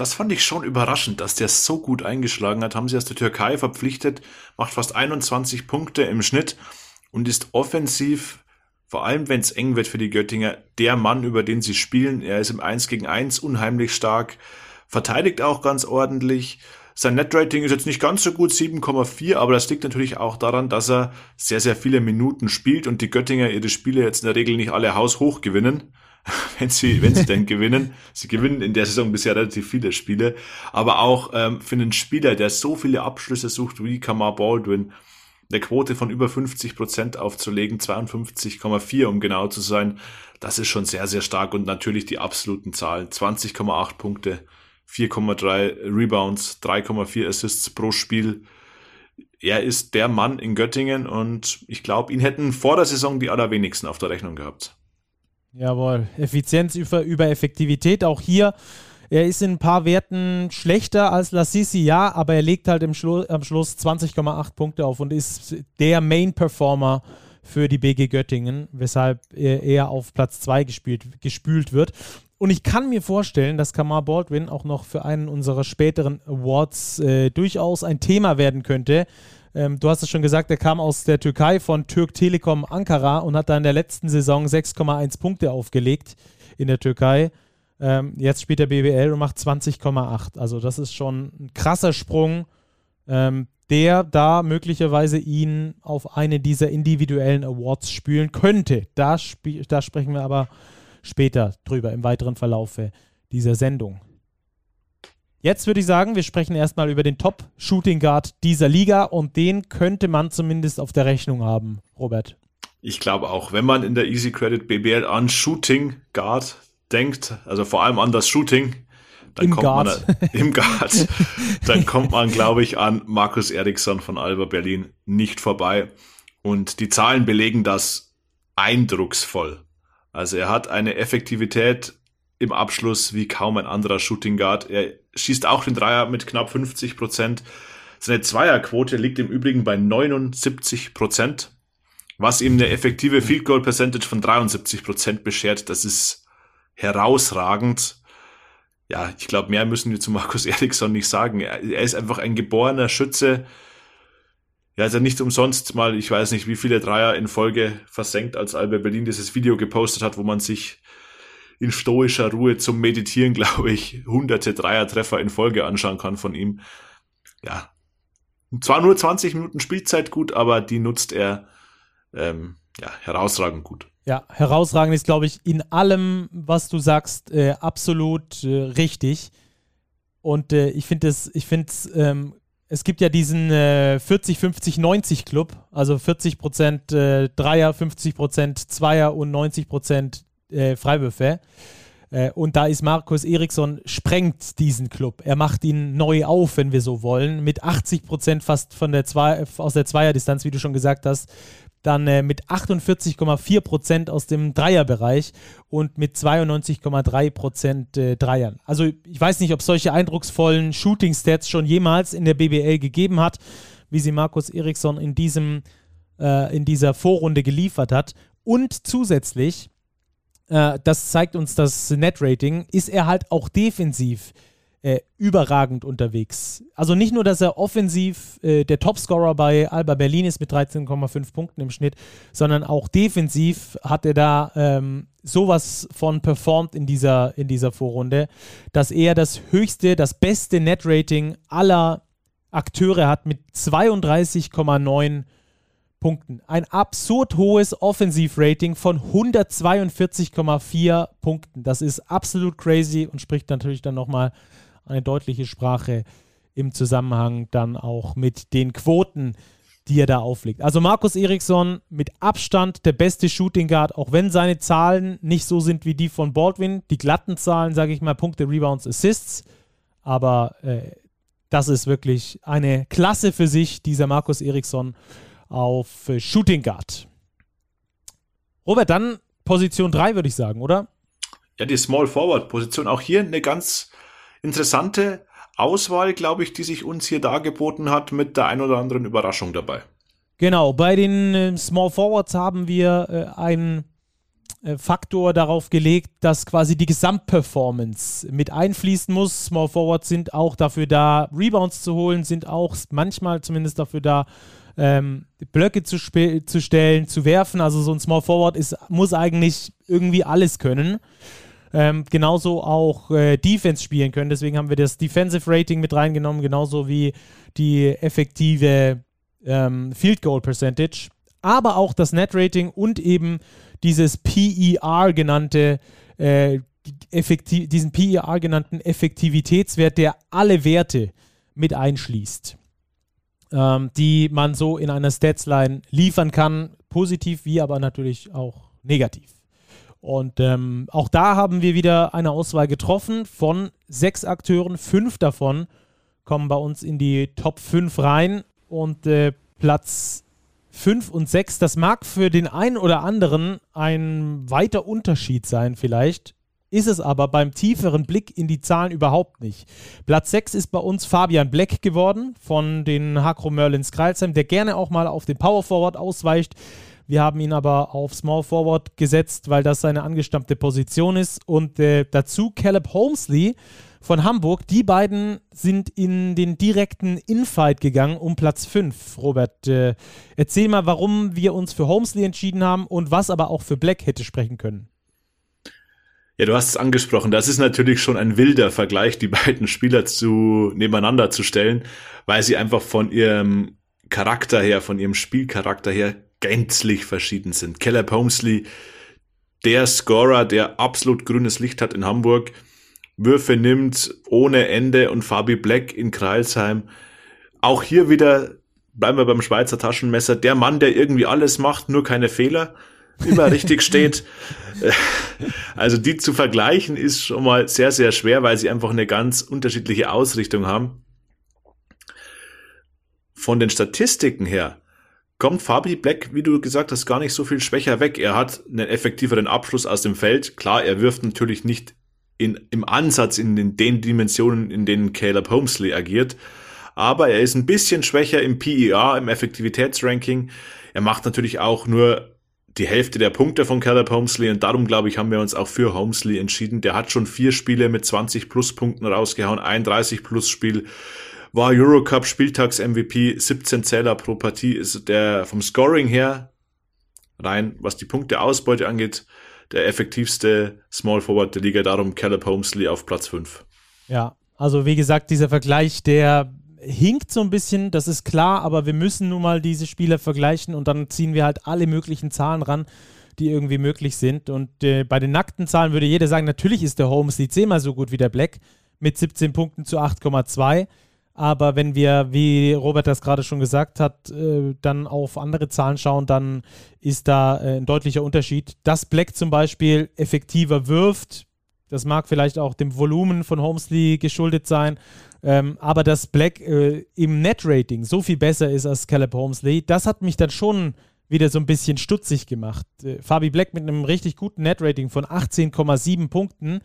das fand ich schon überraschend, dass der so gut eingeschlagen hat. Haben sie aus der Türkei verpflichtet, macht fast 21 Punkte im Schnitt und ist offensiv, vor allem wenn es eng wird für die Göttinger, der Mann, über den sie spielen. Er ist im 1 gegen 1 unheimlich stark, verteidigt auch ganz ordentlich. Sein Netrating ist jetzt nicht ganz so gut, 7,4, aber das liegt natürlich auch daran, dass er sehr, sehr viele Minuten spielt und die Göttinger ihre Spiele jetzt in der Regel nicht alle haushoch gewinnen. wenn sie, wenn sie denn gewinnen. Sie gewinnen in der Saison bisher relativ viele Spiele. Aber auch ähm, für einen Spieler, der so viele Abschlüsse sucht wie Kamar Baldwin, eine Quote von über 50 Prozent aufzulegen, 52,4 um genau zu sein, das ist schon sehr, sehr stark und natürlich die absoluten Zahlen. 20,8 Punkte, 4,3 Rebounds, 3,4 Assists pro Spiel. Er ist der Mann in Göttingen und ich glaube, ihn hätten vor der Saison die allerwenigsten auf der Rechnung gehabt. Jawohl, Effizienz über, über Effektivität. Auch hier, er ist in ein paar Werten schlechter als Lassisi, ja, aber er legt halt im Schlu am Schluss 20,8 Punkte auf und ist der Main-Performer für die BG Göttingen, weshalb er eher auf Platz 2 gespielt, gespült wird. Und ich kann mir vorstellen, dass Kamar Baldwin auch noch für einen unserer späteren Awards äh, durchaus ein Thema werden könnte. Ähm, du hast es schon gesagt, er kam aus der Türkei von Türk Telekom Ankara und hat da in der letzten Saison 6,1 Punkte aufgelegt in der Türkei. Ähm, jetzt spielt er BWL und macht 20,8. Also das ist schon ein krasser Sprung, ähm, der da möglicherweise ihn auf eine dieser individuellen Awards spülen könnte. Da, da sprechen wir aber später drüber im weiteren Verlaufe dieser Sendung. Jetzt würde ich sagen, wir sprechen erstmal über den Top-Shooting Guard dieser Liga und den könnte man zumindest auf der Rechnung haben, Robert. Ich glaube auch, wenn man in der Easy Credit BBL an Shooting Guard denkt, also vor allem an das Shooting, dann Im kommt Guard. man im Guard, dann kommt man, glaube ich, an Markus Eriksson von Alba Berlin nicht vorbei. Und die Zahlen belegen das eindrucksvoll. Also er hat eine Effektivität im Abschluss wie kaum ein anderer Shooting Guard. Er schießt auch den Dreier mit knapp 50 Prozent. Seine Zweierquote liegt im Übrigen bei 79 Prozent, was ihm eine effektive Field Goal Percentage von 73 Prozent beschert. Das ist herausragend. Ja, ich glaube, mehr müssen wir zu Markus Eriksson nicht sagen. Er, er ist einfach ein geborener Schütze. Ja, also nicht umsonst mal, ich weiß nicht, wie viele Dreier in Folge versenkt, als Albert Berlin dieses Video gepostet hat, wo man sich in stoischer Ruhe zum Meditieren, glaube ich, hunderte Dreiertreffer in Folge anschauen kann von ihm. Ja, zwar nur 20 Minuten Spielzeit gut, aber die nutzt er ähm, ja, herausragend gut. Ja, herausragend ist, glaube ich, in allem, was du sagst, äh, absolut äh, richtig. Und äh, ich finde es, ich finde es, ähm, es gibt ja diesen 40, 50, 90 Club, also 40 Prozent äh, Dreier, 50 Prozent Zweier und 90 Prozent äh, Freiwürfe. Äh, und da ist Markus Eriksson, sprengt diesen Club. Er macht ihn neu auf, wenn wir so wollen, mit 80 Prozent fast von der Zwei, aus der Zweierdistanz, wie du schon gesagt hast. Dann äh, mit 48,4 Prozent aus dem Dreierbereich und mit 92,3 Prozent äh, Dreiern. Also ich weiß nicht, ob solche eindrucksvollen Shooting-Stats schon jemals in der BBL gegeben hat, wie sie Markus Eriksson in diesem äh, in dieser Vorrunde geliefert hat. Und zusätzlich äh, das zeigt uns das Net-Rating, ist er halt auch defensiv äh, überragend unterwegs. Also nicht nur, dass er offensiv äh, der Topscorer bei Alba Berlin ist mit 13,5 Punkten im Schnitt, sondern auch defensiv hat er da ähm, sowas von performt in dieser, in dieser Vorrunde, dass er das höchste, das beste Net-Rating aller Akteure hat mit 32,9 Punkten. Ein absurd hohes Offensivrating von 142,4 Punkten. Das ist absolut crazy und spricht natürlich dann nochmal eine deutliche Sprache im Zusammenhang dann auch mit den Quoten, die er da auflegt. Also Markus Eriksson mit Abstand der beste Shooting Guard, auch wenn seine Zahlen nicht so sind wie die von Baldwin. Die glatten Zahlen, sage ich mal, Punkte, Rebounds, Assists. Aber äh, das ist wirklich eine Klasse für sich, dieser Markus Eriksson auf äh, Shooting Guard. Robert, dann Position 3 würde ich sagen, oder? Ja, die Small Forward Position. Auch hier eine ganz interessante Auswahl, glaube ich, die sich uns hier dargeboten hat, mit der ein oder anderen Überraschung dabei. Genau, bei den äh, Small Forwards haben wir äh, einen äh, Faktor darauf gelegt, dass quasi die Gesamtperformance mit einfließen muss. Small Forwards sind auch dafür da, Rebounds zu holen, sind auch manchmal zumindest dafür da, ähm, Blöcke zu, zu stellen, zu werfen. Also so ein Small Forward ist, muss eigentlich irgendwie alles können. ähm, genauso auch äh, Defense spielen können. Deswegen haben wir das Defensive Rating mit reingenommen, genauso wie die effektive ähm, Field Goal Percentage, aber auch das Net Rating und eben dieses PER genannte äh, diesen PER genannten Effektivitätswert, der alle Werte mit einschließt, ähm, die man so in einer Statsline liefern kann, positiv wie aber natürlich auch negativ. Und ähm, auch da haben wir wieder eine Auswahl getroffen von sechs Akteuren. Fünf davon kommen bei uns in die Top 5 rein. Und äh, Platz 5 und 6, das mag für den einen oder anderen ein weiter Unterschied sein, vielleicht. Ist es aber beim tieferen Blick in die Zahlen überhaupt nicht. Platz 6 ist bei uns Fabian Black geworden von den Hakro Merlins Kreilsheim, der gerne auch mal auf den Power Forward ausweicht. Wir haben ihn aber auf Small Forward gesetzt, weil das seine angestammte Position ist. Und äh, dazu Caleb Holmesley von Hamburg. Die beiden sind in den direkten Infight gegangen um Platz 5. Robert, äh, erzähl mal, warum wir uns für Holmesley entschieden haben und was aber auch für Black hätte sprechen können. Ja, du hast es angesprochen. Das ist natürlich schon ein wilder Vergleich, die beiden Spieler zu nebeneinander zu stellen, weil sie einfach von ihrem Charakter her, von ihrem Spielcharakter her gänzlich verschieden sind. Caleb Holmesley, der Scorer, der absolut grünes Licht hat in Hamburg, Würfe nimmt ohne Ende und Fabi Black in Kreilsheim. Auch hier wieder bleiben wir beim Schweizer Taschenmesser. Der Mann, der irgendwie alles macht, nur keine Fehler, immer richtig steht. Also die zu vergleichen ist schon mal sehr, sehr schwer, weil sie einfach eine ganz unterschiedliche Ausrichtung haben. Von den Statistiken her kommt Fabi Black, wie du gesagt hast, gar nicht so viel schwächer weg. Er hat einen effektiveren Abschluss aus dem Feld. Klar, er wirft natürlich nicht in, im Ansatz in den, den Dimensionen, in denen Caleb Holmesley agiert. Aber er ist ein bisschen schwächer im PER, im Effektivitätsranking. Er macht natürlich auch nur die Hälfte der Punkte von Caleb Holmesley und darum, glaube ich, haben wir uns auch für Holmesley entschieden. Der hat schon vier Spiele mit 20 plus Punkten rausgehauen, 31 plus Spiel war Eurocup Spieltags MVP, 17 Zähler pro Partie, ist der vom Scoring her rein, was die Punkteausbeute angeht, der effektivste Small Forward der Liga, darum Caleb Holmesley auf Platz 5. Ja, also wie gesagt, dieser Vergleich, der hinkt so ein bisschen, das ist klar, aber wir müssen nun mal diese Spieler vergleichen und dann ziehen wir halt alle möglichen Zahlen ran, die irgendwie möglich sind. Und äh, bei den nackten Zahlen würde jeder sagen, natürlich ist der Holmesley zehnmal so gut wie der Black mit 17 Punkten zu 8,2. Aber wenn wir, wie Robert das gerade schon gesagt hat, äh, dann auf andere Zahlen schauen, dann ist da äh, ein deutlicher Unterschied. Dass Black zum Beispiel effektiver wirft, das mag vielleicht auch dem Volumen von Holmesley geschuldet sein, ähm, aber dass Black äh, im Net-Rating so viel besser ist als Caleb Holmesley, das hat mich dann schon wieder so ein bisschen stutzig gemacht. Äh, Fabi Black mit einem richtig guten Net-Rating von 18,7 Punkten.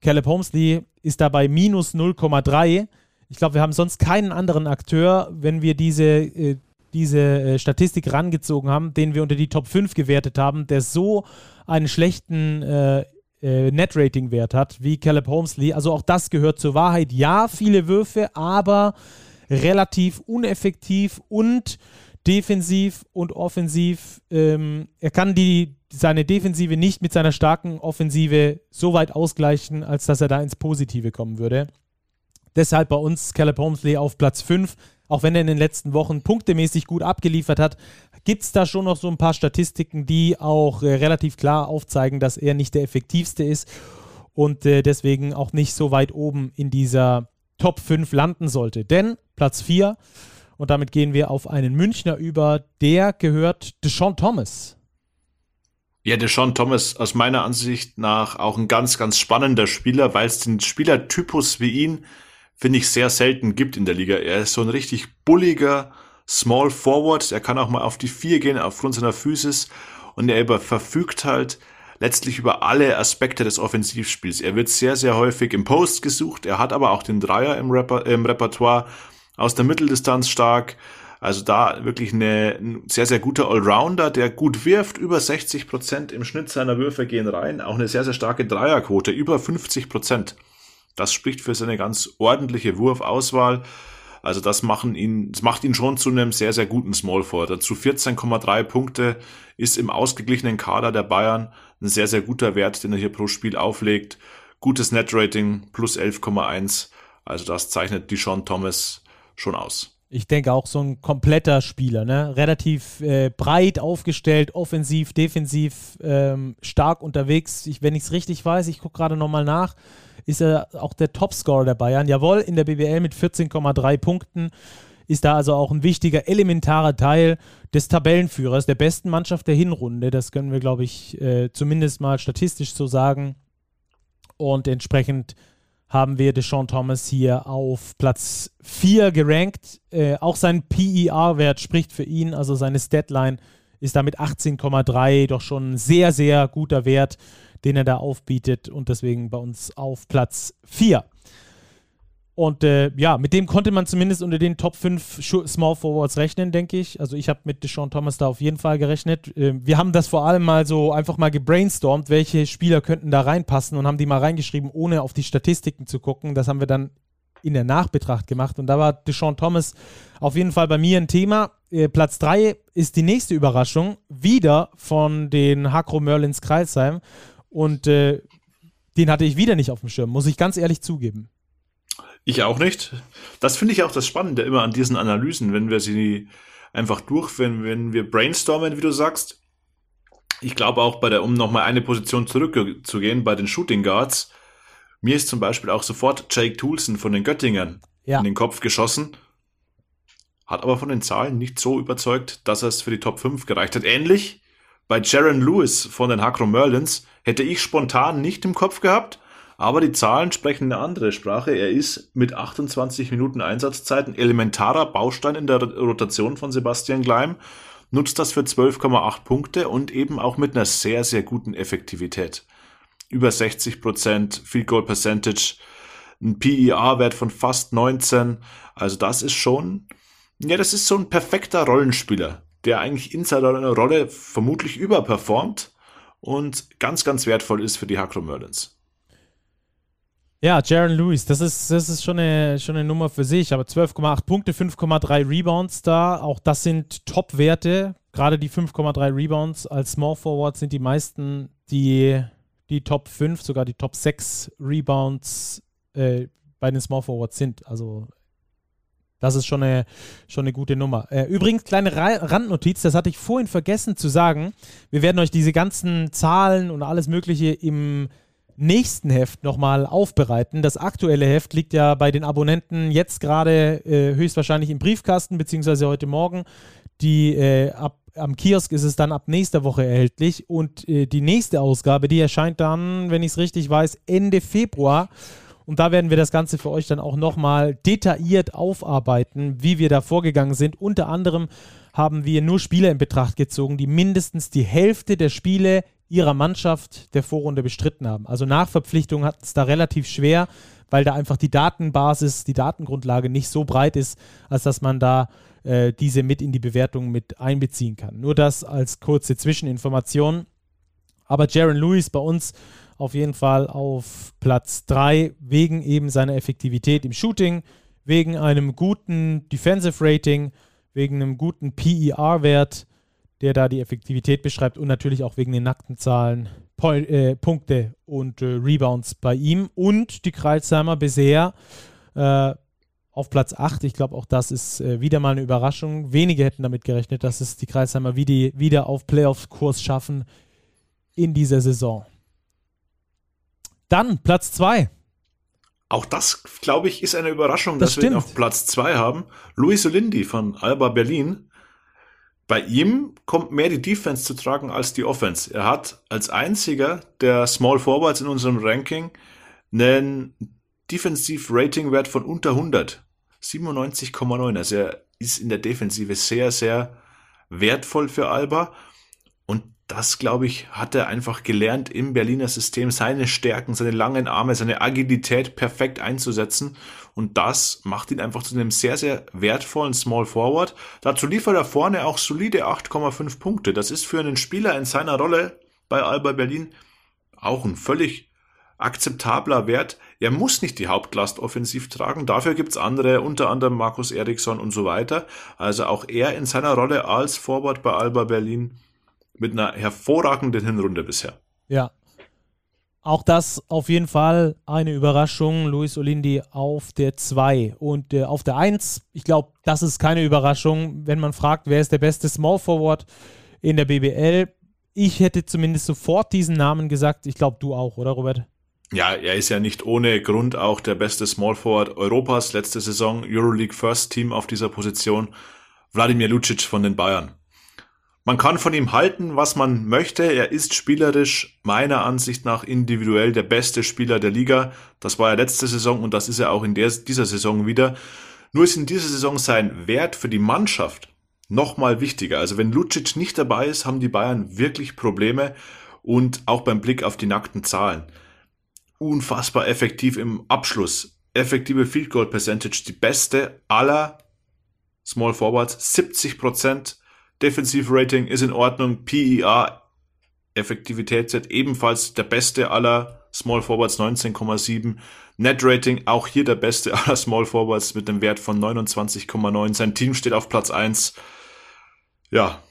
Caleb Holmesley ist dabei minus 0,3 ich glaube, wir haben sonst keinen anderen Akteur, wenn wir diese, äh, diese äh, Statistik rangezogen haben, den wir unter die Top 5 gewertet haben, der so einen schlechten äh, Net-Rating-Wert hat wie Caleb Holmesley. Also auch das gehört zur Wahrheit. Ja, viele Würfe, aber relativ uneffektiv und defensiv und offensiv. Ähm, er kann die, seine Defensive nicht mit seiner starken Offensive so weit ausgleichen, als dass er da ins Positive kommen würde. Deshalb bei uns Caleb Holmesley auf Platz 5. Auch wenn er in den letzten Wochen punktemäßig gut abgeliefert hat, gibt es da schon noch so ein paar Statistiken, die auch äh, relativ klar aufzeigen, dass er nicht der effektivste ist und äh, deswegen auch nicht so weit oben in dieser Top 5 landen sollte. Denn Platz 4, und damit gehen wir auf einen Münchner über, der gehört Deshaun Thomas. Ja, Deshaun Thomas aus meiner Ansicht nach auch ein ganz, ganz spannender Spieler, weil es den Spielertypus wie ihn finde ich, sehr selten gibt in der Liga. Er ist so ein richtig bulliger Small Forward. Er kann auch mal auf die Vier gehen aufgrund seiner Physis und er über, verfügt halt letztlich über alle Aspekte des Offensivspiels. Er wird sehr, sehr häufig im Post gesucht. Er hat aber auch den Dreier im, Reper im Repertoire aus der Mitteldistanz stark. Also da wirklich eine, ein sehr, sehr guter Allrounder, der gut wirft. Über 60 Prozent im Schnitt seiner Würfe gehen rein. Auch eine sehr, sehr starke Dreierquote. Über 50 Prozent. Das spricht für seine ganz ordentliche Wurfauswahl. Also das machen ihn, das macht ihn schon zu einem sehr, sehr guten Small Forward. Dazu 14,3 Punkte ist im ausgeglichenen Kader der Bayern ein sehr, sehr guter Wert, den er hier pro Spiel auflegt. Gutes Net-Rating, plus 11,1. Also das zeichnet die Sean Thomas schon aus. Ich denke auch so ein kompletter Spieler, ne? relativ äh, breit aufgestellt, offensiv, defensiv, ähm, stark unterwegs. Ich, wenn ich es richtig weiß, ich gucke gerade nochmal nach, ist er auch der Topscorer der Bayern. Jawohl, in der BBL mit 14,3 Punkten ist da also auch ein wichtiger, elementarer Teil des Tabellenführers, der besten Mannschaft der Hinrunde. Das können wir, glaube ich, äh, zumindest mal statistisch so sagen. Und entsprechend haben wir Deshaun Thomas hier auf Platz 4 gerankt. Äh, auch sein PER-Wert spricht für ihn, also seine Statline ist damit 18,3 doch schon ein sehr, sehr guter Wert, den er da aufbietet und deswegen bei uns auf Platz 4. Und äh, ja, mit dem konnte man zumindest unter den Top 5 Small Forwards rechnen, denke ich. Also ich habe mit Deshaun Thomas da auf jeden Fall gerechnet. Äh, wir haben das vor allem mal so einfach mal gebrainstormt, welche Spieler könnten da reinpassen und haben die mal reingeschrieben, ohne auf die Statistiken zu gucken. Das haben wir dann in der Nachbetracht gemacht. Und da war Deshaun Thomas auf jeden Fall bei mir ein Thema. Äh, Platz 3 ist die nächste Überraschung, wieder von den Hakro Merlins Kreisheim. Und äh, den hatte ich wieder nicht auf dem Schirm, muss ich ganz ehrlich zugeben. Ich auch nicht. Das finde ich auch das Spannende immer an diesen Analysen, wenn wir sie einfach durch, wenn, wenn wir brainstormen, wie du sagst. Ich glaube auch bei der, um nochmal eine Position zurückzugehen, bei den Shooting Guards, mir ist zum Beispiel auch sofort Jake Toulson von den Göttingern ja. in den Kopf geschossen, hat aber von den Zahlen nicht so überzeugt, dass er es für die Top 5 gereicht hat. Ähnlich bei Jaron Lewis von den Hakro Merlins hätte ich spontan nicht im Kopf gehabt, aber die Zahlen sprechen eine andere Sprache. Er ist mit 28 Minuten Einsatzzeit ein elementarer Baustein in der Rotation von Sebastian Gleim, nutzt das für 12,8 Punkte und eben auch mit einer sehr, sehr guten Effektivität. Über 60 Prozent, Field Goal Percentage, ein PER-Wert von fast 19. Also das ist schon, ja, das ist so ein perfekter Rollenspieler, der eigentlich in seiner Rolle vermutlich überperformt und ganz, ganz wertvoll ist für die Hakro Merlins. Ja, Jaron Lewis, das ist, das ist schon, eine, schon eine Nummer für sich. Aber 12,8 Punkte, 5,3 Rebounds da. Auch das sind Top-Werte. Gerade die 5,3 Rebounds als Small Forward sind die meisten, die, die Top 5, sogar die Top 6 Rebounds äh, bei den Small Forwards sind. Also das ist schon eine, schon eine gute Nummer. Äh, übrigens, kleine Randnotiz, das hatte ich vorhin vergessen zu sagen. Wir werden euch diese ganzen Zahlen und alles Mögliche im nächsten Heft nochmal aufbereiten. Das aktuelle Heft liegt ja bei den Abonnenten jetzt gerade äh, höchstwahrscheinlich im Briefkasten, beziehungsweise heute Morgen. Die äh, ab, am Kiosk ist es dann ab nächster Woche erhältlich. Und äh, die nächste Ausgabe, die erscheint dann, wenn ich es richtig weiß, Ende Februar. Und da werden wir das Ganze für euch dann auch nochmal detailliert aufarbeiten, wie wir da vorgegangen sind. Unter anderem haben wir nur Spieler in Betracht gezogen, die mindestens die Hälfte der Spiele ihrer Mannschaft der Vorrunde bestritten haben. Also Nachverpflichtung hat es da relativ schwer, weil da einfach die Datenbasis, die Datengrundlage nicht so breit ist, als dass man da äh, diese mit in die Bewertung mit einbeziehen kann. Nur das als kurze Zwischeninformation. Aber Jaron Lewis bei uns auf jeden Fall auf Platz 3 wegen eben seiner Effektivität im Shooting, wegen einem guten Defensive Rating, wegen einem guten PER-Wert der da die Effektivität beschreibt und natürlich auch wegen den nackten Zahlen Point, äh, Punkte und äh, Rebounds bei ihm und die Kreilsheimer bisher äh, auf Platz 8. Ich glaube, auch das ist äh, wieder mal eine Überraschung. Wenige hätten damit gerechnet, dass es die Kreisheimer wie wieder auf Playoff-Kurs schaffen in dieser Saison. Dann Platz 2. Auch das, glaube ich, ist eine Überraschung, das dass stimmt. wir ihn auf Platz 2 haben. Luis Olindi von Alba Berlin bei ihm kommt mehr die Defense zu tragen als die Offense. Er hat als einziger der Small Forwards in unserem Ranking einen Defensive Rating Wert von unter 100. 97,9. Also er ist in der Defensive sehr, sehr wertvoll für Alba. Das, glaube ich, hat er einfach gelernt im Berliner System, seine Stärken, seine langen Arme, seine Agilität perfekt einzusetzen. Und das macht ihn einfach zu einem sehr, sehr wertvollen Small Forward. Dazu liefert er vorne auch solide 8,5 Punkte. Das ist für einen Spieler in seiner Rolle bei Alba Berlin auch ein völlig akzeptabler Wert. Er muss nicht die Hauptlast offensiv tragen. Dafür gibt's andere, unter anderem Markus Eriksson und so weiter. Also auch er in seiner Rolle als Forward bei Alba Berlin mit einer hervorragenden Hinrunde bisher. Ja. Auch das auf jeden Fall eine Überraschung. Luis Olindi auf der 2 und äh, auf der 1. Ich glaube, das ist keine Überraschung, wenn man fragt, wer ist der beste Small Forward in der BBL. Ich hätte zumindest sofort diesen Namen gesagt. Ich glaube, du auch, oder Robert? Ja, er ist ja nicht ohne Grund auch der beste Small Forward Europas letzte Saison, Euroleague First Team auf dieser Position. Wladimir Lucic von den Bayern. Man kann von ihm halten, was man möchte. Er ist spielerisch meiner Ansicht nach individuell der beste Spieler der Liga. Das war er letzte Saison und das ist er auch in der, dieser Saison wieder. Nur ist in dieser Saison sein Wert für die Mannschaft nochmal wichtiger. Also wenn Lucic nicht dabei ist, haben die Bayern wirklich Probleme und auch beim Blick auf die nackten Zahlen unfassbar effektiv im Abschluss. Effektive Field Goal Percentage, die beste aller Small Forwards, 70 Prozent. Defensive Rating ist in Ordnung. PER, Effektivitätswert ebenfalls der beste aller Small Forwards, 19,7. Net Rating auch hier der beste aller Small Forwards mit einem Wert von 29,9. Sein Team steht auf Platz 1. Ja,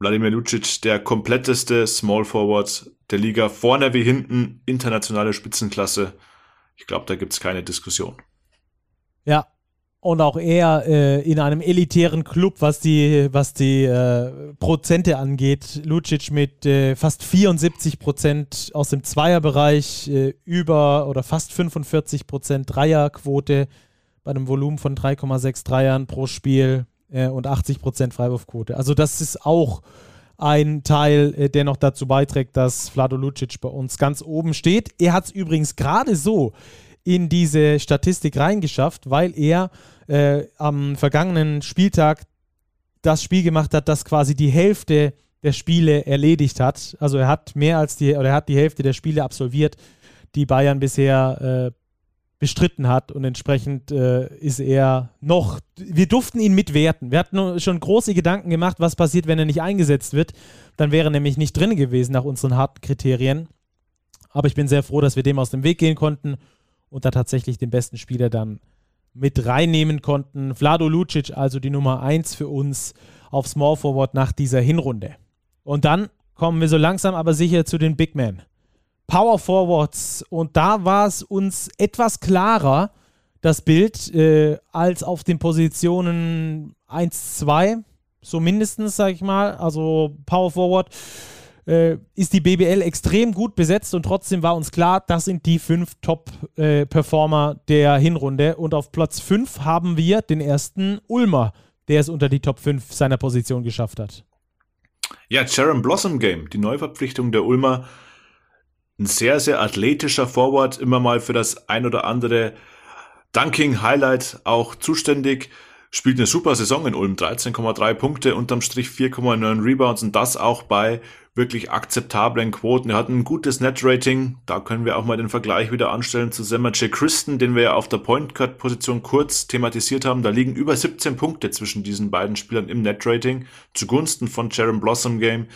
Wladimir Lucic, der kompletteste Small Forward der Liga, vorne wie hinten, internationale Spitzenklasse. Ich glaube, da gibt es keine Diskussion. Ja, und auch er äh, in einem elitären Club, was die, was die äh, Prozente angeht. Lucic mit äh, fast 74 Prozent aus dem Zweierbereich, äh, über oder fast 45 Prozent Dreierquote bei einem Volumen von 3,6 Dreiern pro Spiel äh, und 80 Prozent Freiwurfquote. Also das ist auch ein Teil, äh, der noch dazu beiträgt, dass Vlado Lucic bei uns ganz oben steht. Er hat es übrigens gerade so in diese Statistik reingeschafft, weil er äh, am vergangenen Spieltag das Spiel gemacht hat, das quasi die Hälfte der Spiele erledigt hat. Also er hat mehr als die, oder er hat die Hälfte der Spiele absolviert, die Bayern bisher äh, bestritten hat und entsprechend äh, ist er noch, wir durften ihn mitwerten. Wir hatten schon große Gedanken gemacht, was passiert, wenn er nicht eingesetzt wird. Dann wäre er nämlich nicht drin gewesen nach unseren harten Kriterien. Aber ich bin sehr froh, dass wir dem aus dem Weg gehen konnten und da tatsächlich den besten Spieler dann mit reinnehmen konnten. Vlado Lucic, also die Nummer 1 für uns auf Small Forward nach dieser Hinrunde. Und dann kommen wir so langsam aber sicher zu den Big Men. Power Forwards. Und da war es uns etwas klarer, das Bild, äh, als auf den Positionen 1, 2, so mindestens, sag ich mal. Also Power Forward äh, ist die BBL extrem gut besetzt und trotzdem war uns klar, das sind die fünf Top-Performer äh, der Hinrunde. Und auf Platz 5 haben wir den ersten Ulmer, der es unter die Top 5 seiner Position geschafft hat. Ja, Sharon Blossom Game, die Neuverpflichtung der Ulmer ein sehr, sehr athletischer Forward, immer mal für das ein oder andere Dunking-Highlight auch zuständig. Spielt eine super Saison in Ulm, 13,3 Punkte, unterm Strich 4,9 Rebounds und das auch bei wirklich akzeptablen Quoten. Er hat ein gutes Net-Rating, da können wir auch mal den Vergleich wieder anstellen zu J. Christen, den wir ja auf der Point-Cut-Position kurz thematisiert haben. Da liegen über 17 Punkte zwischen diesen beiden Spielern im Net-Rating zugunsten von Jaron Blossom Game.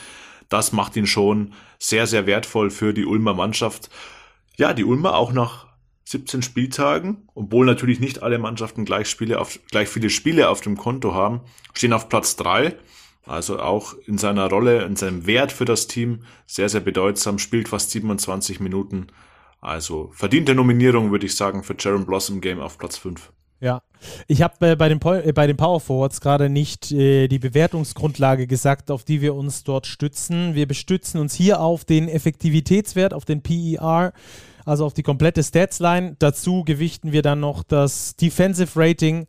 Das macht ihn schon sehr, sehr wertvoll für die Ulmer Mannschaft. Ja, die Ulmer auch nach 17 Spieltagen, obwohl natürlich nicht alle Mannschaften gleich, Spiele auf, gleich viele Spiele auf dem Konto haben, stehen auf Platz 3. Also auch in seiner Rolle, in seinem Wert für das Team sehr, sehr bedeutsam, spielt fast 27 Minuten. Also verdiente Nominierung, würde ich sagen, für Jaron Blossom Game auf Platz 5. Ja, ich habe äh, bei, den äh, bei den Power Forwards gerade nicht äh, die Bewertungsgrundlage gesagt, auf die wir uns dort stützen. Wir bestützen uns hier auf den Effektivitätswert, auf den PER, also auf die komplette Statsline. Dazu gewichten wir dann noch das Defensive Rating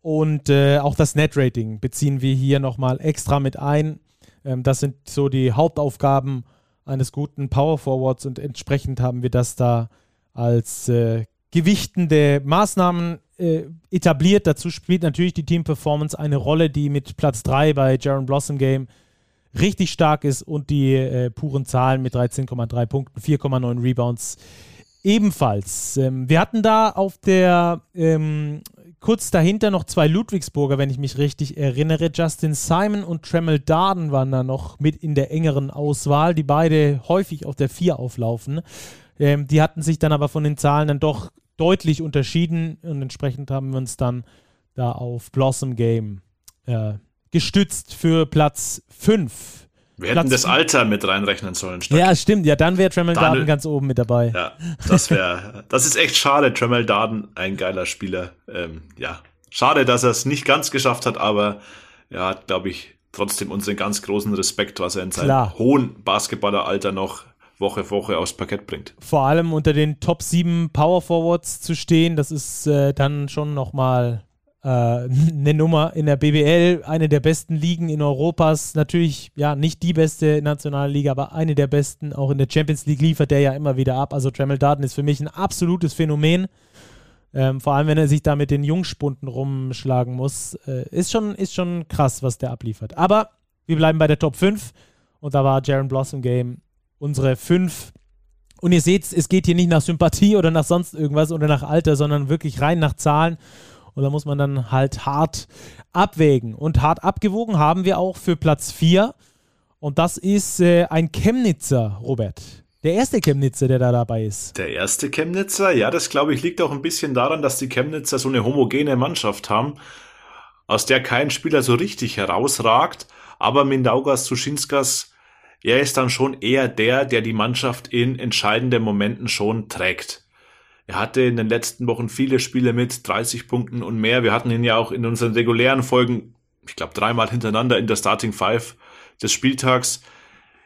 und äh, auch das Net Rating beziehen wir hier nochmal extra mit ein. Ähm, das sind so die Hauptaufgaben eines guten Power Forwards und entsprechend haben wir das da als äh, gewichtende Maßnahmen äh, etabliert. Dazu spielt natürlich die Team Performance eine Rolle, die mit Platz 3 bei Jaron Blossom Game richtig stark ist und die äh, puren Zahlen mit 13,3 Punkten, 4,9 Rebounds ebenfalls. Ähm, wir hatten da auf der ähm, kurz dahinter noch zwei Ludwigsburger, wenn ich mich richtig erinnere. Justin Simon und Tremel Darden waren da noch mit in der engeren Auswahl, die beide häufig auf der 4 auflaufen. Ähm, die hatten sich dann aber von den Zahlen dann doch deutlich unterschieden und entsprechend haben wir uns dann da auf Blossom Game äh, gestützt für Platz 5. Wir hätten das Alter mit reinrechnen sollen. Stark. Ja, stimmt. Ja, dann wäre Tremel Darden ganz oben mit dabei. Ja, das wäre, das ist echt schade. Tremel Darden, ein geiler Spieler. Ähm, ja, schade, dass er es nicht ganz geschafft hat, aber er hat, glaube ich, trotzdem unseren ganz großen Respekt, was er in seinem Klar. hohen Basketballeralter noch Woche für Woche aufs Parkett bringt. Vor allem unter den Top 7 Power Forwards zu stehen, das ist äh, dann schon nochmal äh, eine Nummer in der BBL, eine der besten Ligen in Europas. Natürlich, ja, nicht die beste nationale Liga, aber eine der besten. Auch in der Champions League liefert der ja immer wieder ab. Also Tremel Darden ist für mich ein absolutes Phänomen. Ähm, vor allem, wenn er sich da mit den Jungspunden rumschlagen muss. Äh, ist, schon, ist schon krass, was der abliefert. Aber wir bleiben bei der Top 5. Und da war Jaron Blossom Game unsere 5. Und ihr seht, es geht hier nicht nach Sympathie oder nach sonst irgendwas oder nach Alter, sondern wirklich rein nach Zahlen. Und da muss man dann halt hart abwägen. Und hart abgewogen haben wir auch für Platz 4. Und das ist äh, ein Chemnitzer, Robert. Der erste Chemnitzer, der da dabei ist. Der erste Chemnitzer, ja, das glaube ich liegt auch ein bisschen daran, dass die Chemnitzer so eine homogene Mannschaft haben, aus der kein Spieler so richtig herausragt. Aber Mindaugas Suschinskas, er ist dann schon eher der, der die Mannschaft in entscheidenden Momenten schon trägt. Er hatte in den letzten Wochen viele Spiele mit 30 Punkten und mehr. Wir hatten ihn ja auch in unseren regulären Folgen, ich glaube, dreimal hintereinander in der Starting Five des Spieltags.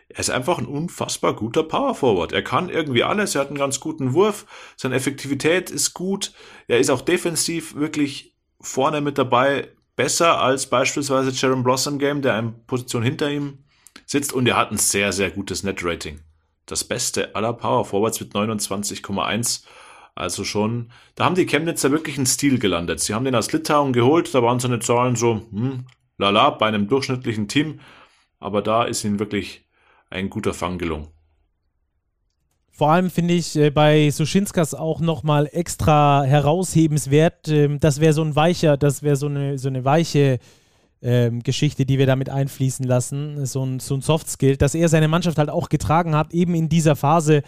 Er ist einfach ein unfassbar guter Power Forward. Er kann irgendwie alles. Er hat einen ganz guten Wurf. Seine Effektivität ist gut. Er ist auch defensiv wirklich vorne mit dabei. Besser als beispielsweise Jaron Blossom Game, der eine Position hinter ihm sitzt. Und er hat ein sehr, sehr gutes Net Rating. Das beste aller Power Forwards mit 29,1. Also schon, da haben die Chemnitzer wirklich einen Stil gelandet. Sie haben den aus Litauen geholt. Da waren seine Zahlen so, hm, lala, bei einem durchschnittlichen Team. Aber da ist ihnen wirklich ein guter Fang gelungen. Vor allem finde ich äh, bei Suschinskas auch nochmal extra heraushebenswert. Ähm, das wäre so ein weicher, das wäre so eine, so eine weiche ähm, Geschichte, die wir damit einfließen lassen. So ein, so ein Soft-Skill, dass er seine Mannschaft halt auch getragen hat, eben in dieser Phase,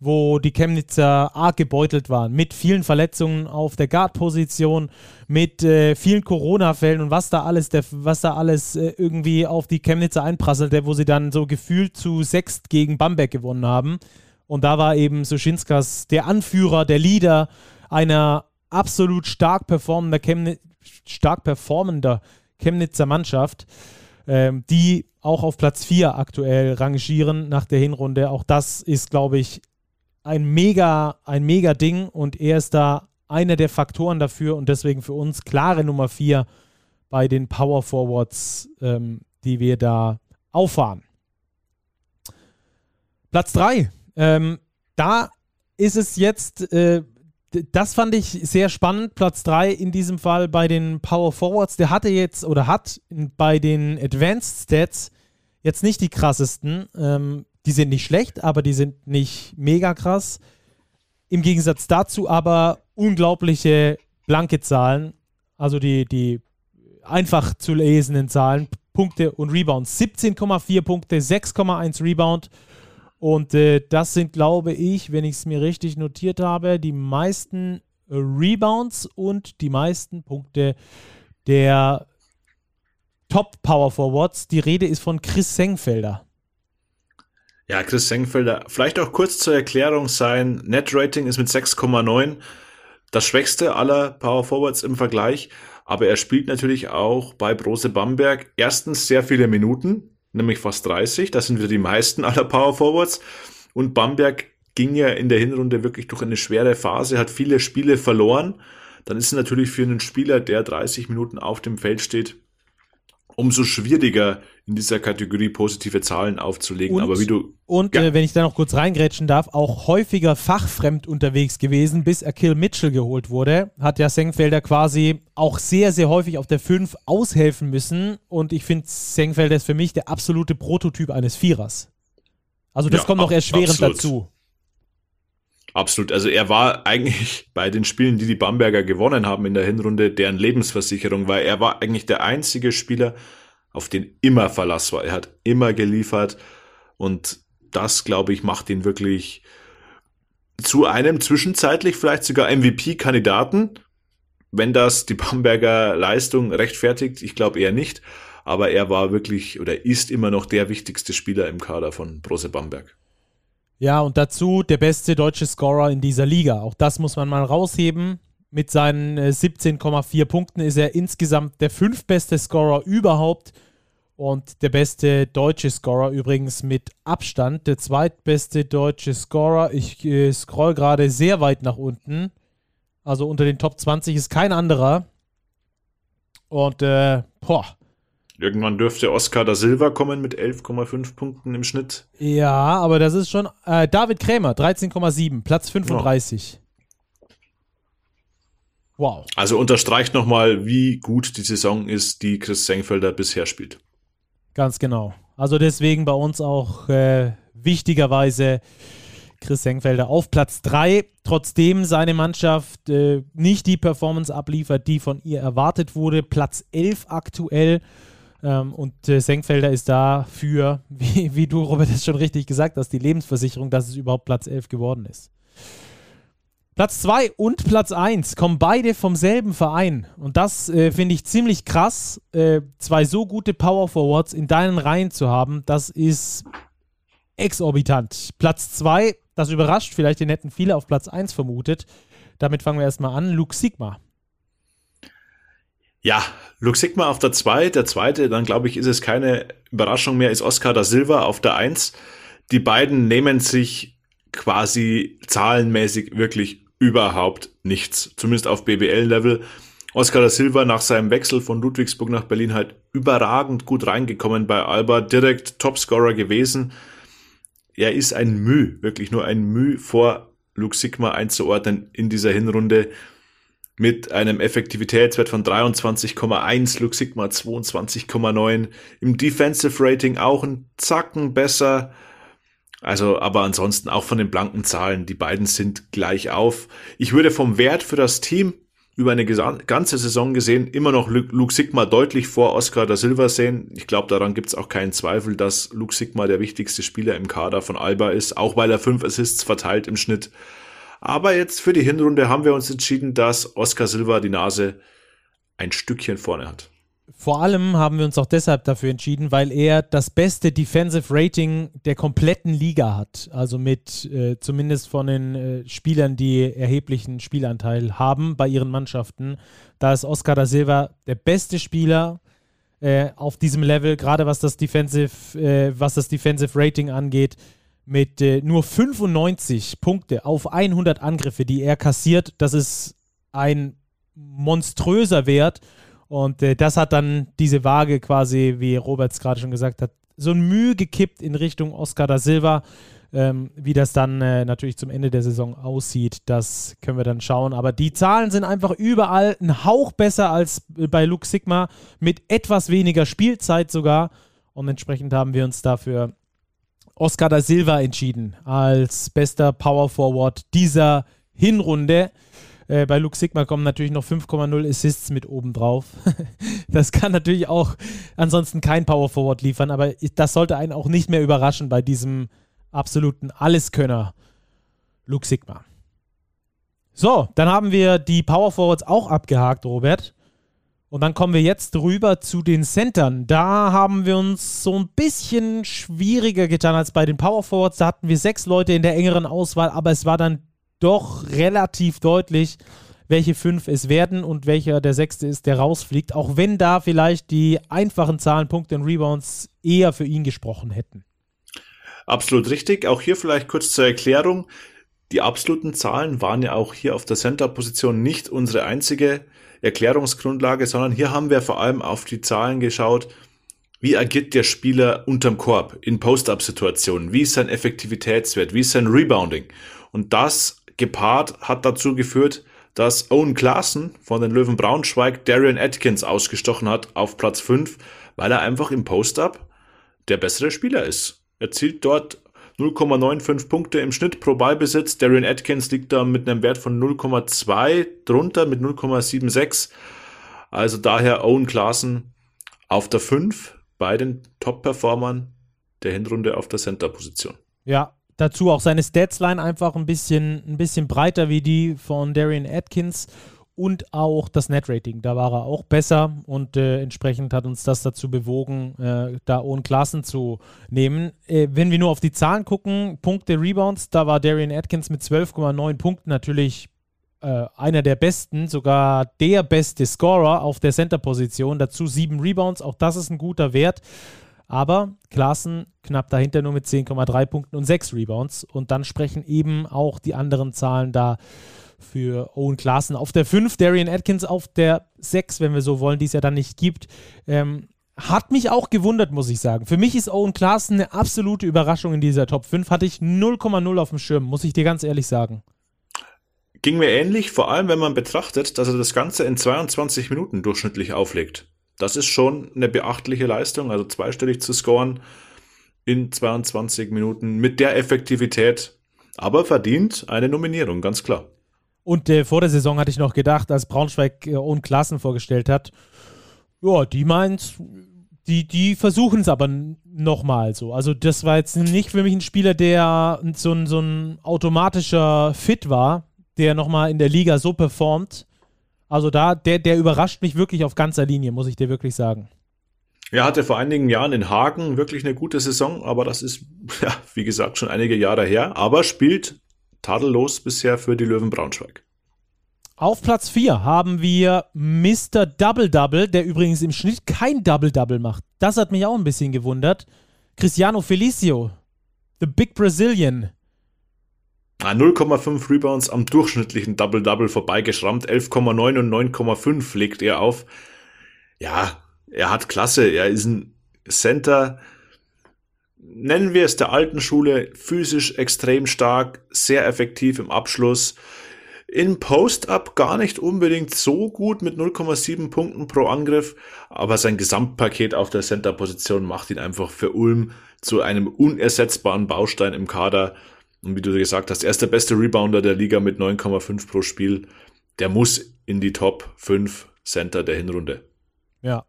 wo die Chemnitzer arg gebeutelt waren, mit vielen Verletzungen auf der Guard-Position, mit äh, vielen Corona-Fällen und was da alles, der, was da alles äh, irgendwie auf die Chemnitzer einprasselte, wo sie dann so gefühlt zu sechst gegen Bamberg gewonnen haben. Und da war eben Suschinskas der Anführer, der Leader einer absolut stark performender, Chemni stark performender Chemnitzer Mannschaft, ähm, die auch auf Platz 4 aktuell rangieren nach der Hinrunde. Auch das ist, glaube ich, ein mega, ein mega Ding und er ist da einer der Faktoren dafür und deswegen für uns klare Nummer vier bei den Power Forwards, ähm, die wir da auffahren. Platz drei. Ähm, da ist es jetzt, äh, das fand ich sehr spannend. Platz drei in diesem Fall bei den Power Forwards. Der hatte jetzt oder hat bei den Advanced Stats jetzt nicht die krassesten. Ähm, die sind nicht schlecht, aber die sind nicht mega krass. Im Gegensatz dazu aber unglaubliche blanke Zahlen, also die, die einfach zu lesenden Zahlen, Punkte und Rebounds. 17,4 Punkte, 6,1 Rebound. Und äh, das sind, glaube ich, wenn ich es mir richtig notiert habe, die meisten Rebounds und die meisten Punkte der Top Power Forwards. Die Rede ist von Chris Sengfelder. Ja, Chris Senkfelder, vielleicht auch kurz zur Erklärung, sein Net-Rating ist mit 6,9 das schwächste aller Power Forwards im Vergleich, aber er spielt natürlich auch bei Brose Bamberg erstens sehr viele Minuten, nämlich fast 30, das sind wieder die meisten aller Power Forwards. Und Bamberg ging ja in der Hinrunde wirklich durch eine schwere Phase, hat viele Spiele verloren, dann ist es natürlich für einen Spieler, der 30 Minuten auf dem Feld steht, umso schwieriger in dieser Kategorie positive Zahlen aufzulegen. Und, Aber wie du. Und ja. äh, wenn ich da noch kurz reingrätschen darf, auch häufiger fachfremd unterwegs gewesen, bis Akil Mitchell geholt wurde, hat ja Sengfelder quasi auch sehr, sehr häufig auf der 5 aushelfen müssen. Und ich finde, Sengfelder ist für mich der absolute Prototyp eines Vierers. Also das ja, kommt noch erschwerend absolut. dazu. Absolut. Also er war eigentlich bei den Spielen, die die Bamberger gewonnen haben in der Hinrunde, deren Lebensversicherung, weil er war eigentlich der einzige Spieler, auf den immer Verlass war. Er hat immer geliefert und das, glaube ich, macht ihn wirklich zu einem zwischenzeitlich vielleicht sogar MVP-Kandidaten, wenn das die Bamberger Leistung rechtfertigt. Ich glaube eher nicht. aber er war wirklich oder ist immer noch der wichtigste Spieler im Kader von Brose Bamberg. Ja, und dazu der beste deutsche Scorer in dieser Liga. Auch das muss man mal rausheben. Mit seinen 17,4 äh, Punkten ist er insgesamt der fünftbeste Scorer überhaupt und der beste deutsche Scorer übrigens mit Abstand. Der zweitbeste deutsche Scorer. Ich äh, scroll gerade sehr weit nach unten. Also unter den Top 20 ist kein anderer. Und, äh, boah. Irgendwann dürfte Oscar da Silva kommen mit 11,5 Punkten im Schnitt. Ja, aber das ist schon. Äh, David Krämer, 13,7, Platz 35. Oh. Wow. Also unterstreicht nochmal, wie gut die Saison ist, die Chris Sengfelder bisher spielt. Ganz genau. Also deswegen bei uns auch äh, wichtigerweise Chris Senkfelder auf Platz 3, trotzdem seine Mannschaft äh, nicht die Performance abliefert, die von ihr erwartet wurde. Platz 11 aktuell. Ähm, und äh, Senkfelder ist dafür, wie, wie du, Robert, es schon richtig gesagt hast, die Lebensversicherung, dass es überhaupt Platz 11 geworden ist. Platz 2 und Platz 1 kommen beide vom selben Verein. Und das äh, finde ich ziemlich krass, äh, zwei so gute Power Forwards in deinen Reihen zu haben. Das ist exorbitant. Platz 2, das überrascht vielleicht, den hätten viele auf Platz 1 vermutet. Damit fangen wir erstmal an. Luke Sigma. Ja, Luke Sigma auf der 2. Der zweite, dann glaube ich, ist es keine Überraschung mehr, ist Oscar da Silva auf der 1. Die beiden nehmen sich quasi zahlenmäßig wirklich überhaupt nichts. Zumindest auf BBL-Level. Oscar da Silva nach seinem Wechsel von Ludwigsburg nach Berlin halt überragend gut reingekommen bei Alba, direkt Topscorer gewesen. Er ist ein Müh, wirklich nur ein Müh vor Luke Sigma einzuordnen in dieser Hinrunde mit einem Effektivitätswert von 23,1, Luke Sigma 22,9, im Defensive Rating auch ein Zacken besser, also, aber ansonsten auch von den blanken Zahlen, die beiden sind gleich auf. Ich würde vom Wert für das Team über eine ganze Saison gesehen immer noch Luke Sigma deutlich vor Oscar da Silva sehen. Ich glaube, daran gibt es auch keinen Zweifel, dass Luke Sigma der wichtigste Spieler im Kader von Alba ist, auch weil er fünf Assists verteilt im Schnitt. Aber jetzt für die Hinrunde haben wir uns entschieden, dass Oscar Silva die Nase ein Stückchen vorne hat. Vor allem haben wir uns auch deshalb dafür entschieden, weil er das beste Defensive Rating der kompletten Liga hat. Also mit äh, zumindest von den äh, Spielern, die erheblichen Spielanteil haben bei ihren Mannschaften. Da ist Oscar da Silva der beste Spieler äh, auf diesem Level, gerade was das Defensive, äh, was das Defensive Rating angeht, mit äh, nur 95 Punkte auf 100 Angriffe, die er kassiert. Das ist ein monströser Wert. Und äh, das hat dann diese Waage quasi, wie Robert es gerade schon gesagt hat, so ein Mühe gekippt in Richtung Oscar da Silva. Ähm, wie das dann äh, natürlich zum Ende der Saison aussieht, das können wir dann schauen. Aber die Zahlen sind einfach überall ein Hauch besser als bei Luke Sigma, mit etwas weniger Spielzeit sogar. Und entsprechend haben wir uns dafür Oscar da Silva entschieden als bester Power Forward dieser Hinrunde. Äh, bei Luke Sigma kommen natürlich noch 5,0 Assists mit oben drauf. das kann natürlich auch ansonsten kein Power Forward liefern, aber das sollte einen auch nicht mehr überraschen bei diesem absoluten Alleskönner Luke Sigma. So, dann haben wir die Power Forwards auch abgehakt, Robert. Und dann kommen wir jetzt rüber zu den Centern. Da haben wir uns so ein bisschen schwieriger getan als bei den Power Forwards. Da hatten wir sechs Leute in der engeren Auswahl, aber es war dann doch relativ deutlich, welche fünf es werden und welcher der sechste ist, der rausfliegt, auch wenn da vielleicht die einfachen Zahlen, Punkte und Rebounds eher für ihn gesprochen hätten. Absolut richtig. Auch hier vielleicht kurz zur Erklärung. Die absoluten Zahlen waren ja auch hier auf der Center-Position nicht unsere einzige Erklärungsgrundlage, sondern hier haben wir vor allem auf die Zahlen geschaut, wie agiert der Spieler unterm Korb in Post-Up-Situationen, wie ist sein Effektivitätswert, wie ist sein Rebounding. Und das gepaart hat dazu geführt, dass Owen Klaassen von den Löwen Braunschweig Darian Atkins ausgestochen hat auf Platz 5, weil er einfach im Post-Up der bessere Spieler ist. Er zielt dort 0,95 Punkte im Schnitt pro Ballbesitz. Darian Atkins liegt da mit einem Wert von 0,2 drunter mit 0,76. Also daher Owen Klaassen auf der 5 bei den Top-Performern der Hinrunde auf der Center-Position. Ja, dazu auch seine Statsline einfach ein bisschen, ein bisschen breiter wie die von Darian Atkins. Und auch das Net-Rating. Da war er auch besser und äh, entsprechend hat uns das dazu bewogen, äh, da Owen Klassen zu nehmen. Äh, wenn wir nur auf die Zahlen gucken, Punkte, Rebounds, da war Darian Atkins mit 12,9 Punkten natürlich äh, einer der besten, sogar der beste Scorer auf der Center-Position. Dazu sieben Rebounds, auch das ist ein guter Wert. Aber Klaassen knapp dahinter nur mit 10,3 Punkten und 6 Rebounds. Und dann sprechen eben auch die anderen Zahlen da für Owen Klaassen. Auf der 5 Darian Atkins, auf der 6, wenn wir so wollen, die es ja dann nicht gibt. Ähm, hat mich auch gewundert, muss ich sagen. Für mich ist Owen Klaassen eine absolute Überraschung in dieser Top 5. Hatte ich 0,0 auf dem Schirm, muss ich dir ganz ehrlich sagen. Ging mir ähnlich, vor allem wenn man betrachtet, dass er das Ganze in 22 Minuten durchschnittlich auflegt. Das ist schon eine beachtliche Leistung, also zweistellig zu scoren in 22 Minuten mit der Effektivität. Aber verdient eine Nominierung, ganz klar. Und äh, vor der Saison hatte ich noch gedacht, als Braunschweig äh, ohne Klassen vorgestellt hat, ja, die meint, die, die versuchen es aber nochmal so. Also das war jetzt nicht für mich ein Spieler, der so ein, so ein automatischer Fit war, der nochmal in der Liga so performt. Also da, der, der überrascht mich wirklich auf ganzer Linie, muss ich dir wirklich sagen. Er hatte vor einigen Jahren in Hagen wirklich eine gute Saison, aber das ist, ja, wie gesagt, schon einige Jahre her. Aber spielt tadellos bisher für die Löwen Braunschweig. Auf Platz 4 haben wir Mr. Double Double, der übrigens im Schnitt kein Double Double macht. Das hat mich auch ein bisschen gewundert. Cristiano Felicio, the Big Brazilian. 0,5 Rebounds am durchschnittlichen Double Double vorbeigeschrammt. 11,9 und 9,5 legt er auf. Ja, er hat Klasse. Er ist ein Center, nennen wir es der alten Schule, physisch extrem stark, sehr effektiv im Abschluss. In Post-Up gar nicht unbedingt so gut mit 0,7 Punkten pro Angriff, aber sein Gesamtpaket auf der Center-Position macht ihn einfach für Ulm zu einem unersetzbaren Baustein im Kader. Und wie du gesagt hast, er ist der beste Rebounder der Liga mit 9,5 pro Spiel. Der muss in die Top 5 Center der Hinrunde. Ja,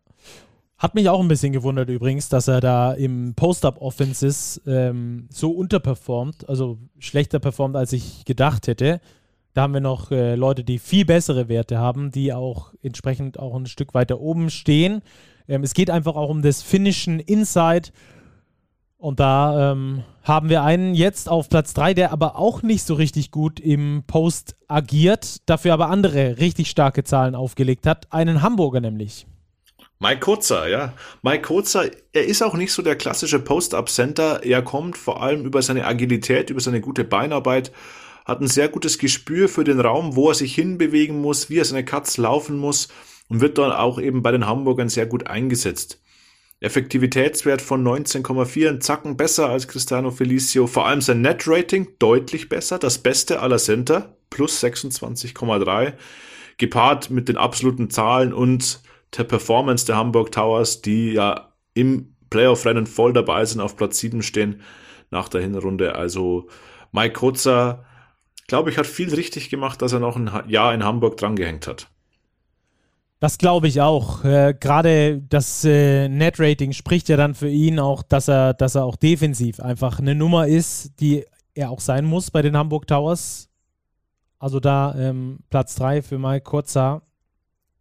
hat mich auch ein bisschen gewundert übrigens, dass er da im Post-Up-Offenses ähm, so unterperformt, also schlechter performt, als ich gedacht hätte. Da haben wir noch äh, Leute, die viel bessere Werte haben, die auch entsprechend auch ein Stück weiter oben stehen. Ähm, es geht einfach auch um das Finishen Inside. Und da ähm, haben wir einen jetzt auf Platz 3, der aber auch nicht so richtig gut im Post agiert, dafür aber andere richtig starke Zahlen aufgelegt hat. Einen Hamburger nämlich. Mike Kurzer, ja. Mike Kurzer, er ist auch nicht so der klassische Post-Up-Center. Er kommt vor allem über seine Agilität, über seine gute Beinarbeit, hat ein sehr gutes Gespür für den Raum, wo er sich hinbewegen muss, wie er seine Cuts laufen muss und wird dann auch eben bei den Hamburgern sehr gut eingesetzt. Effektivitätswert von 19,4, ein Zacken besser als Cristiano Felicio, vor allem sein Net-Rating deutlich besser, das beste aller Center, plus 26,3, gepaart mit den absoluten Zahlen und der Performance der Hamburg Towers, die ja im Playoff-Rennen voll dabei sind, auf Platz 7 stehen nach der Hinrunde. Also Mike Kotzer, glaube ich, hat viel richtig gemacht, dass er noch ein Jahr in Hamburg drangehängt hat. Das glaube ich auch. Äh, Gerade das äh, Net-Rating spricht ja dann für ihn auch, dass er, dass er auch defensiv einfach eine Nummer ist, die er auch sein muss bei den Hamburg Towers. Also da ähm, Platz 3 für Mike Kurzer.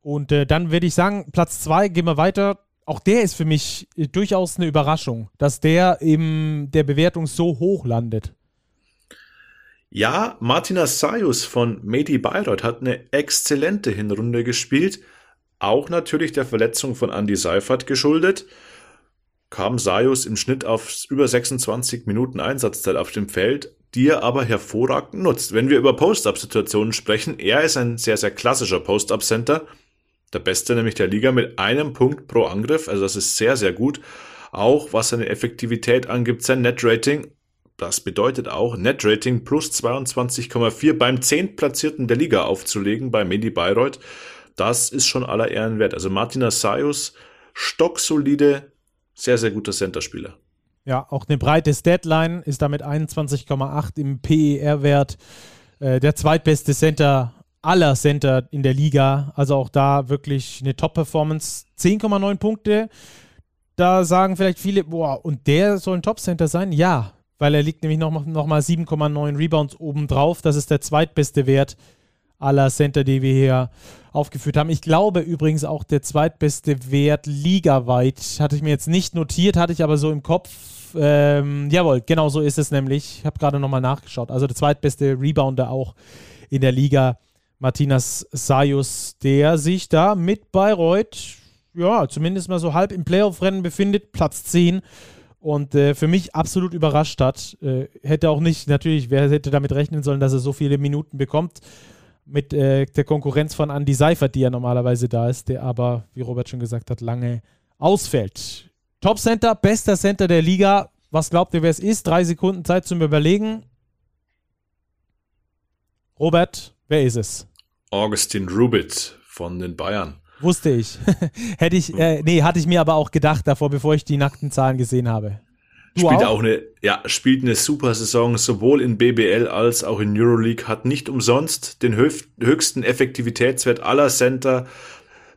Und äh, dann würde ich sagen, Platz 2, gehen wir weiter. Auch der ist für mich äh, durchaus eine Überraschung, dass der in der Bewertung so hoch landet. Ja, Martina Sayus von Medi Bayreuth hat eine exzellente Hinrunde gespielt. Auch natürlich der Verletzung von Andy Seifert geschuldet. Kam Sayus im Schnitt auf über 26 Minuten Einsatzzeit auf dem Feld, die er aber hervorragend nutzt. Wenn wir über Post-Up-Situationen sprechen, er ist ein sehr, sehr klassischer Post-Up-Center der beste nämlich der Liga mit einem Punkt pro Angriff. Also das ist sehr, sehr gut. Auch was seine Effektivität angibt, sein Net-Rating. Das bedeutet auch, Net-Rating plus 22,4 beim zehntplatzierten der Liga aufzulegen bei Medi Bayreuth. Das ist schon aller Ehren wert. Also Martin Assayus, stocksolide, sehr, sehr guter Centerspieler. Ja, auch eine breite Deadline ist damit 21,8 im PER-Wert. Äh, der zweitbeste Center aller Center in der Liga. Also auch da wirklich eine Top-Performance. 10,9 Punkte. Da sagen vielleicht viele, boah, und der soll ein Top-Center sein? Ja, weil er liegt nämlich nochmal noch mal 7,9 Rebounds obendrauf. Das ist der zweitbeste Wert aller Center, die wir hier aufgeführt haben. Ich glaube übrigens auch der zweitbeste Wert ligaweit. Hatte ich mir jetzt nicht notiert, hatte ich aber so im Kopf. Ähm, jawohl, genau so ist es nämlich. Ich habe gerade nochmal nachgeschaut. Also der zweitbeste Rebounder auch in der Liga. Martinas Sayus, der sich da mit Bayreuth, ja, zumindest mal so halb im Playoff-Rennen befindet, Platz 10 und äh, für mich absolut überrascht hat. Äh, hätte auch nicht, natürlich, wer hätte damit rechnen sollen, dass er so viele Minuten bekommt mit äh, der Konkurrenz von Andy Seifert, die ja normalerweise da ist, der aber, wie Robert schon gesagt hat, lange ausfällt. Top Center, bester Center der Liga. Was glaubt ihr, wer es ist? Drei Sekunden Zeit zum Überlegen. Robert, wer ist es? Augustin Rubit von den Bayern. Wusste ich. Hätte ich, äh, nee, hatte ich mir aber auch gedacht davor, bevor ich die nackten Zahlen gesehen habe. Du spielt auch? auch? eine, ja, spielt eine super Saison, sowohl in BBL als auch in Euroleague, hat nicht umsonst den höchsten Effektivitätswert aller Center,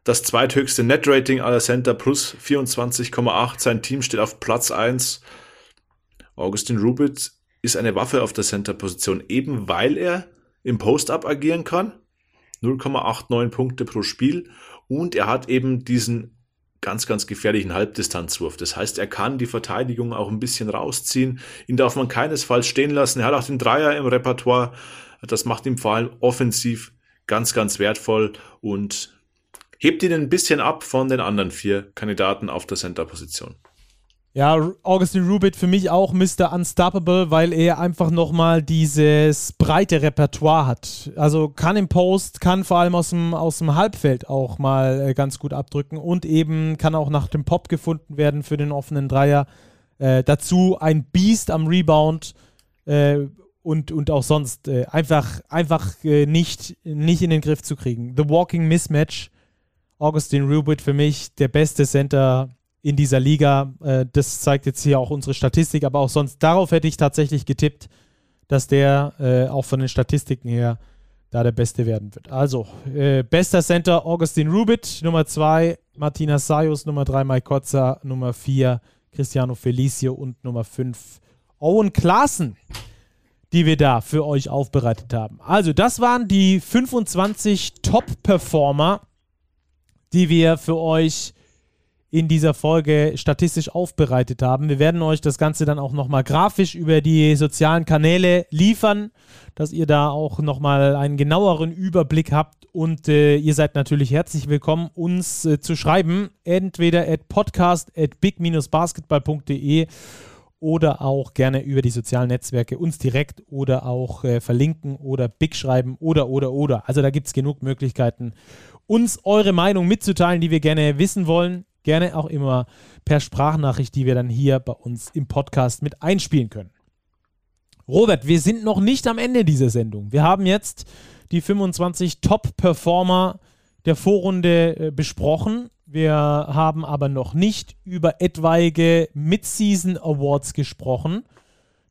das zweithöchste Net-Rating aller Center plus 24,8. Sein Team steht auf Platz 1. Augustin Rubitz ist eine Waffe auf der Center-Position, eben weil er im Post-Up agieren kann. 0,89 Punkte pro Spiel und er hat eben diesen ganz, ganz gefährlichen Halbdistanzwurf. Das heißt, er kann die Verteidigung auch ein bisschen rausziehen. Ihn darf man keinesfalls stehen lassen. Er hat auch den Dreier im Repertoire. Das macht ihm vor allem offensiv ganz, ganz wertvoll und hebt ihn ein bisschen ab von den anderen vier Kandidaten auf der Center-Position. Ja, Augustin Rubit für mich auch Mr. Unstoppable, weil er einfach nochmal dieses breite Repertoire hat. Also kann im Post, kann vor allem aus dem, aus dem Halbfeld auch mal äh, ganz gut abdrücken und eben kann auch nach dem Pop gefunden werden für den offenen Dreier. Äh, dazu ein Beast am Rebound äh, und, und auch sonst äh, einfach, einfach äh, nicht, nicht in den Griff zu kriegen. The Walking Mismatch. Augustin Rubit für mich der beste Center in dieser Liga. Äh, das zeigt jetzt hier auch unsere Statistik, aber auch sonst darauf hätte ich tatsächlich getippt, dass der äh, auch von den Statistiken her da der Beste werden wird. Also, äh, bester Center Augustin Rubit, Nummer 2 Martina Sayos, Nummer 3 Mike Kotzer, Nummer 4 Cristiano Felicio und Nummer 5 Owen Klaassen, die wir da für euch aufbereitet haben. Also, das waren die 25 Top-Performer, die wir für euch in dieser Folge statistisch aufbereitet haben. Wir werden euch das Ganze dann auch nochmal grafisch über die sozialen Kanäle liefern, dass ihr da auch nochmal einen genaueren Überblick habt und äh, ihr seid natürlich herzlich willkommen, uns äh, zu schreiben, entweder at podcast at big-basketball.de oder auch gerne über die sozialen Netzwerke uns direkt oder auch äh, verlinken oder big schreiben oder oder oder. Also da gibt es genug Möglichkeiten, uns eure Meinung mitzuteilen, die wir gerne wissen wollen gerne auch immer per Sprachnachricht, die wir dann hier bei uns im Podcast mit einspielen können. Robert, wir sind noch nicht am Ende dieser Sendung. Wir haben jetzt die 25 Top-Performer der Vorrunde äh, besprochen. Wir haben aber noch nicht über etwaige Mid-Season Awards gesprochen,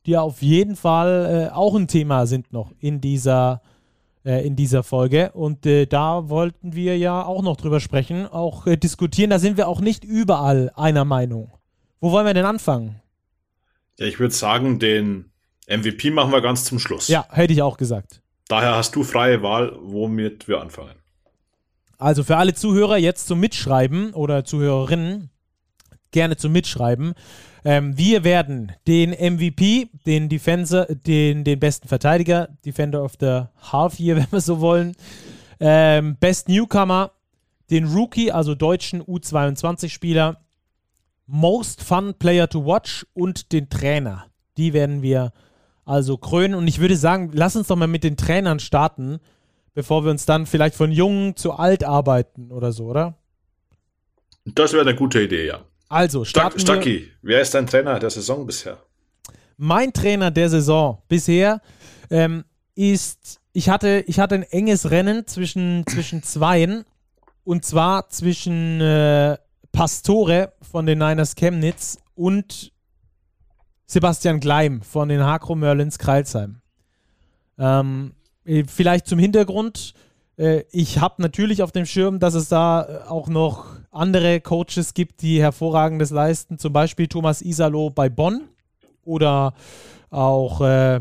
die auf jeden Fall äh, auch ein Thema sind noch in dieser äh, in dieser Folge. Und äh, da wollten wir ja auch noch drüber sprechen, auch äh, diskutieren. Da sind wir auch nicht überall einer Meinung. Wo wollen wir denn anfangen? Ja, ich würde sagen, den MVP machen wir ganz zum Schluss. Ja, hätte ich auch gesagt. Daher hast du freie Wahl, womit wir anfangen. Also für alle Zuhörer jetzt zum Mitschreiben oder Zuhörerinnen gerne zum Mitschreiben. Ähm, wir werden den MVP, den Defenser, den, den besten Verteidiger, Defender of the Half Year, wenn wir so wollen, ähm, Best Newcomer, den Rookie, also deutschen U22-Spieler, Most Fun Player to Watch und den Trainer. Die werden wir also krönen. Und ich würde sagen, lass uns doch mal mit den Trainern starten, bevor wir uns dann vielleicht von jung zu alt arbeiten oder so, oder? Das wäre eine gute Idee, ja. Also, starten Stuck, Stucky, wer ist dein Trainer der Saison bisher? Mein Trainer der Saison bisher ähm, ist, ich hatte, ich hatte ein enges Rennen zwischen, zwischen zweien und zwar zwischen äh, Pastore von den Niners Chemnitz und Sebastian Gleim von den Hakro Merlins Kreilsheim. Ähm, äh, vielleicht zum Hintergrund. Äh, ich habe natürlich auf dem Schirm, dass es da äh, auch noch andere Coaches gibt, die hervorragendes leisten. Zum Beispiel Thomas Isalo bei Bonn oder auch äh,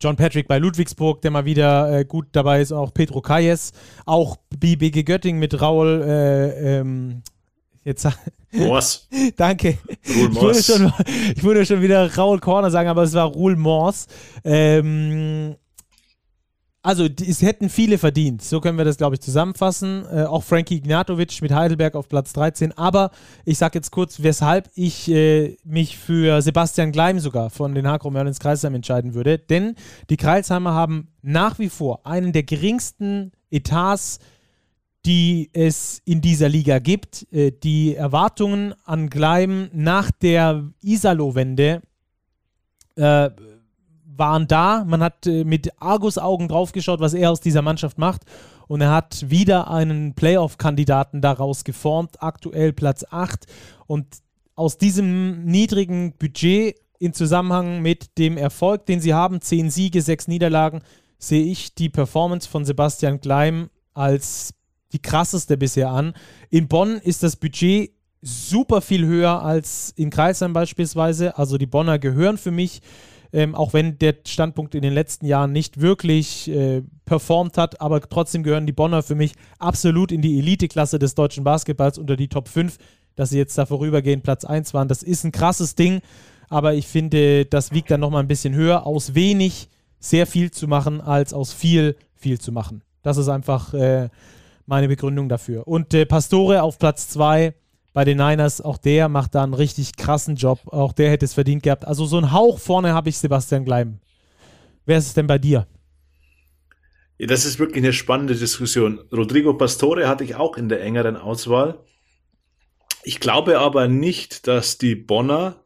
John Patrick bei Ludwigsburg, der mal wieder äh, gut dabei ist, auch Pedro Kayes, auch BBG Göttingen mit Raul, äh, ähm, jetzt Moors. Danke. Ruhl ich, würde schon, ich würde schon wieder Raul Corner sagen, aber es war Ruhl Moors. Ähm, also es hätten viele verdient. So können wir das, glaube ich, zusammenfassen. Äh, auch Frankie Ignatovic mit Heidelberg auf Platz 13. Aber ich sage jetzt kurz, weshalb ich äh, mich für Sebastian Gleim sogar von den Hakro Merlins Kreisheim entscheiden würde. Denn die Kreisheimer haben nach wie vor einen der geringsten Etats, die es in dieser Liga gibt. Äh, die Erwartungen an Gleim nach der Isalo-Wende äh, waren da. Man hat äh, mit Argus-Augen draufgeschaut, was er aus dieser Mannschaft macht. Und er hat wieder einen Playoff-Kandidaten daraus geformt, aktuell Platz 8. Und aus diesem niedrigen Budget in Zusammenhang mit dem Erfolg, den sie haben, 10 Siege, 6 Niederlagen, sehe ich die Performance von Sebastian Gleim als die krasseste bisher an. In Bonn ist das Budget super viel höher als in Kreisheim beispielsweise. Also die Bonner gehören für mich ähm, auch wenn der Standpunkt in den letzten Jahren nicht wirklich äh, performt hat, aber trotzdem gehören die Bonner für mich absolut in die Eliteklasse des deutschen Basketballs unter die Top 5. Dass sie jetzt da vorübergehend Platz 1 waren, das ist ein krasses Ding, aber ich finde, das wiegt dann nochmal ein bisschen höher, aus wenig sehr viel zu machen, als aus viel viel zu machen. Das ist einfach äh, meine Begründung dafür. Und äh, Pastore auf Platz 2 bei den Niners. Auch der macht da einen richtig krassen Job. Auch der hätte es verdient gehabt. Also so einen Hauch vorne habe ich Sebastian Gleim. Wer ist es denn bei dir? Ja, das ist wirklich eine spannende Diskussion. Rodrigo Pastore hatte ich auch in der engeren Auswahl. Ich glaube aber nicht, dass die Bonner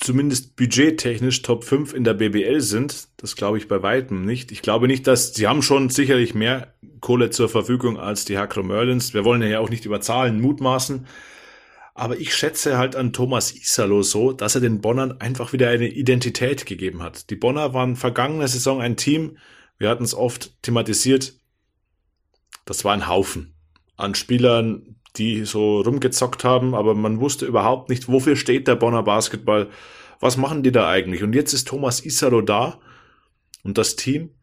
zumindest budgettechnisch Top 5 in der BBL sind. Das glaube ich bei weitem nicht. Ich glaube nicht, dass sie haben schon sicherlich mehr Kohle zur Verfügung als die Hakro Merlins. Wir wollen ja auch nicht über Zahlen mutmaßen. Aber ich schätze halt an Thomas Isalo so, dass er den Bonnern einfach wieder eine Identität gegeben hat. Die Bonner waren vergangene Saison ein Team, wir hatten es oft thematisiert, das war ein Haufen an Spielern, die so rumgezockt haben, aber man wusste überhaupt nicht, wofür steht der Bonner Basketball, was machen die da eigentlich? Und jetzt ist Thomas Isaro da und das Team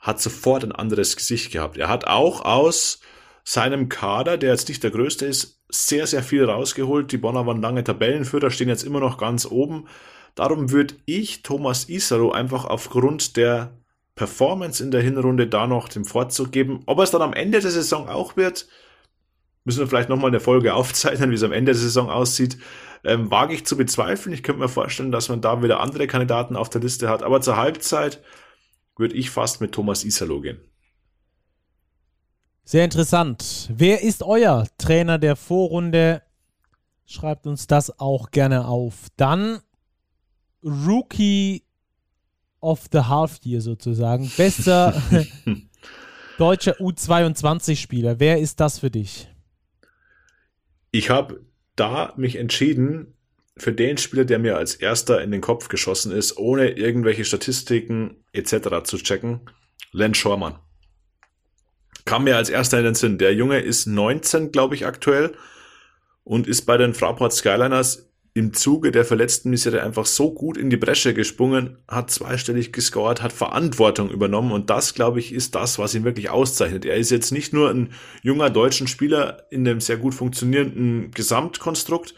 hat sofort ein anderes Gesicht gehabt. Er hat auch aus seinem Kader, der jetzt nicht der größte ist, sehr, sehr viel rausgeholt. Die Bonner waren lange Tabellenführer, stehen jetzt immer noch ganz oben. Darum würde ich Thomas Isaro einfach aufgrund der Performance in der Hinrunde da noch den Vorzug geben. Ob er es dann am Ende der Saison auch wird, müssen wir vielleicht nochmal eine Folge aufzeichnen, wie es am Ende der Saison aussieht. Ähm, wage ich zu bezweifeln. Ich könnte mir vorstellen, dass man da wieder andere Kandidaten auf der Liste hat. Aber zur Halbzeit würde ich fast mit Thomas Isalo gehen. Sehr interessant. Wer ist euer Trainer der Vorrunde? Schreibt uns das auch gerne auf. Dann Rookie of the Half Year sozusagen. Bester deutscher U22-Spieler. Wer ist das für dich? Ich habe da mich entschieden für den Spieler, der mir als erster in den Kopf geschossen ist, ohne irgendwelche Statistiken etc. zu checken, Len Schormann. Kam mir als erster in den Sinn. Der Junge ist 19, glaube ich, aktuell und ist bei den Fraport Skyliners im Zuge der verletzten Misere einfach so gut in die Bresche gesprungen, hat zweistellig gescored, hat Verantwortung übernommen und das, glaube ich, ist das, was ihn wirklich auszeichnet. Er ist jetzt nicht nur ein junger deutschen Spieler in einem sehr gut funktionierenden Gesamtkonstrukt,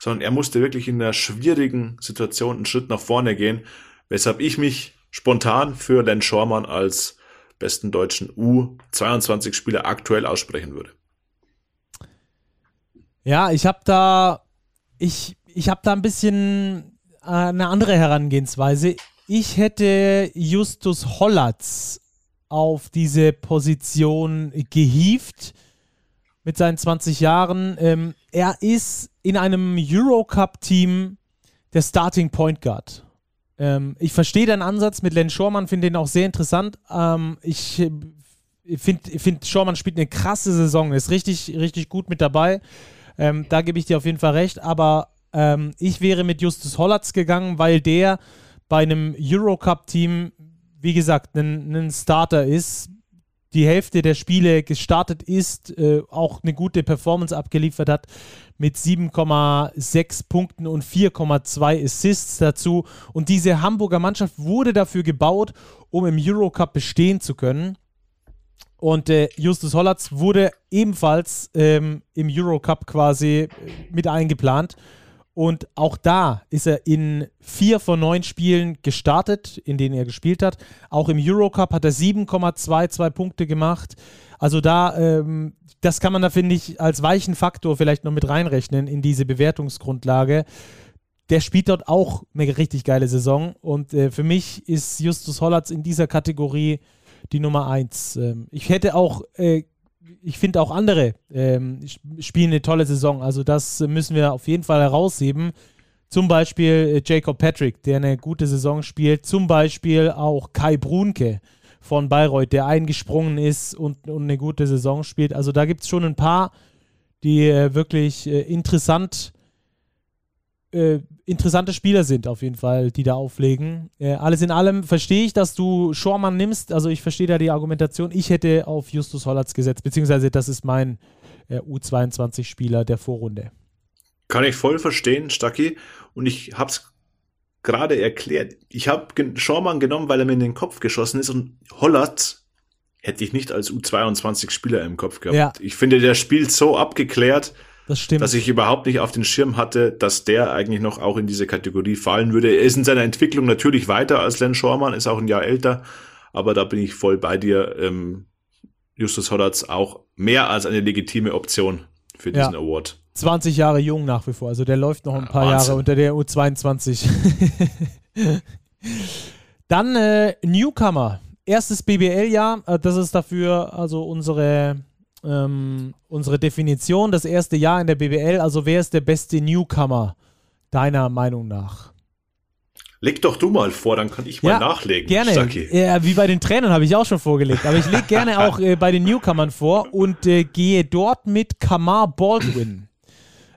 sondern er musste wirklich in einer schwierigen Situation einen Schritt nach vorne gehen, weshalb ich mich spontan für Len Schormann als besten deutschen U22-Spieler aktuell aussprechen würde. Ja, ich habe da, ich ich habe da ein bisschen äh, eine andere Herangehensweise. Ich hätte Justus Hollatz auf diese Position gehievt mit seinen 20 Jahren. Ähm, er ist in einem Eurocup-Team der Starting Point Guard. Ähm, ich verstehe deinen Ansatz mit Len Schormann, finde den auch sehr interessant. Ähm, ich finde, find, Schormann spielt eine krasse Saison, ist richtig, richtig gut mit dabei. Ähm, da gebe ich dir auf jeden Fall recht. Aber ähm, ich wäre mit Justus Hollatz gegangen, weil der bei einem Eurocup-Team, wie gesagt, ein, Starter ist. die Hälfte der Spiele gestartet ist, äh, auch eine gute Performance abgeliefert hat mit 7,6 Punkten und 4,2 Assists dazu. Und diese Hamburger Mannschaft wurde dafür gebaut, um im Eurocup bestehen zu können. Und äh, Justus Hollatz wurde ebenfalls ähm, im Eurocup quasi äh, mit eingeplant. Und auch da ist er in vier von neun Spielen gestartet, in denen er gespielt hat. Auch im Eurocup hat er 7,22 Punkte gemacht. Also da, ähm, das kann man da, finde ich, als weichen Faktor vielleicht noch mit reinrechnen in diese Bewertungsgrundlage. Der spielt dort auch eine richtig geile Saison. Und äh, für mich ist Justus Hollatz in dieser Kategorie die Nummer eins. Ähm, ich hätte auch äh, ich finde auch andere ähm, spielen eine tolle Saison. Also das müssen wir auf jeden Fall herausheben. Zum Beispiel äh, Jacob Patrick, der eine gute Saison spielt. Zum Beispiel auch Kai Brunke von Bayreuth, der eingesprungen ist und, und eine gute Saison spielt. Also da gibt es schon ein paar, die äh, wirklich äh, interessant äh, interessante Spieler sind, auf jeden Fall, die da auflegen. Äh, alles in allem verstehe ich, dass du Schormann nimmst. Also ich verstehe da die Argumentation. Ich hätte auf Justus Hollatz gesetzt, beziehungsweise das ist mein äh, U22-Spieler der Vorrunde. Kann ich voll verstehen, Stacki. Und ich habe es gerade erklärt. Ich habe Schormann genommen, weil er mir in den Kopf geschossen ist und Hollatz hätte ich nicht als U22-Spieler im Kopf gehabt. Ja. Ich finde, der spielt so abgeklärt das stimmt. Dass ich überhaupt nicht auf den Schirm hatte, dass der eigentlich noch auch in diese Kategorie fallen würde. Er ist in seiner Entwicklung natürlich weiter als Len Schormann, ist auch ein Jahr älter, aber da bin ich voll bei dir. Ähm, Justus Hoddatz auch mehr als eine legitime Option für diesen ja. Award. 20 Jahre jung nach wie vor, also der läuft noch ein paar Wahnsinn. Jahre unter der U22. Dann äh, Newcomer, erstes BBL-Jahr, äh, das ist dafür also unsere ähm, unsere Definition, das erste Jahr in der BBL. Also wer ist der beste Newcomer deiner Meinung nach? Leg doch du mal vor, dann kann ich mal ja, nachlegen. Gerne. Ja, wie bei den Trainern habe ich auch schon vorgelegt. Aber ich lege gerne auch äh, bei den Newcomern vor und äh, gehe dort mit Kamar Baldwin.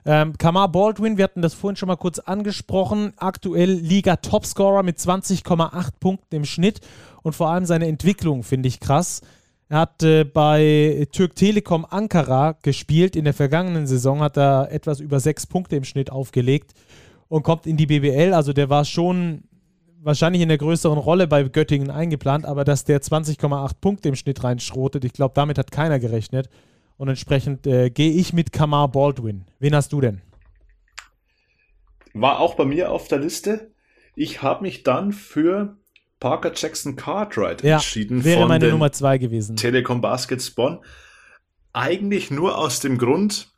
Ähm, Kamar Baldwin, wir hatten das vorhin schon mal kurz angesprochen, aktuell Liga-Topscorer mit 20,8 Punkten im Schnitt und vor allem seine Entwicklung finde ich krass. Er hat äh, bei Türk Telekom Ankara gespielt. In der vergangenen Saison hat er etwas über sechs Punkte im Schnitt aufgelegt und kommt in die BBL. Also der war schon wahrscheinlich in der größeren Rolle bei Göttingen eingeplant, aber dass der 20,8 Punkte im Schnitt reinschrotet, ich glaube, damit hat keiner gerechnet. Und entsprechend äh, gehe ich mit Kamar Baldwin. Wen hast du denn? War auch bei mir auf der Liste. Ich habe mich dann für Parker Jackson Cartwright ja, entschieden. Wäre meine Nummer zwei gewesen. Telekom Baskets Bonn. Eigentlich nur aus dem Grund,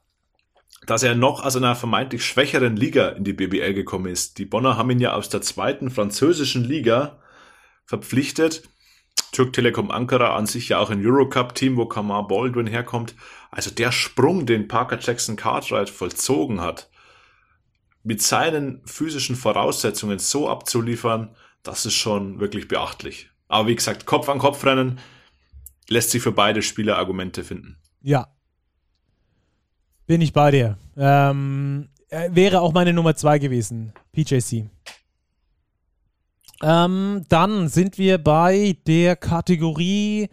dass er noch aus einer vermeintlich schwächeren Liga in die BBL gekommen ist. Die Bonner haben ihn ja aus der zweiten französischen Liga verpflichtet. Türk Telekom Ankara an sich ja auch ein Eurocup-Team, wo Kamar Baldwin herkommt. Also der Sprung, den Parker Jackson Cartwright vollzogen hat, mit seinen physischen Voraussetzungen so abzuliefern, das ist schon wirklich beachtlich. Aber wie gesagt, Kopf an Kopf rennen lässt sich für beide Spieler Argumente finden. Ja. Bin ich bei dir. Ähm, äh, wäre auch meine Nummer zwei gewesen. PJC. Ähm, dann sind wir bei der Kategorie.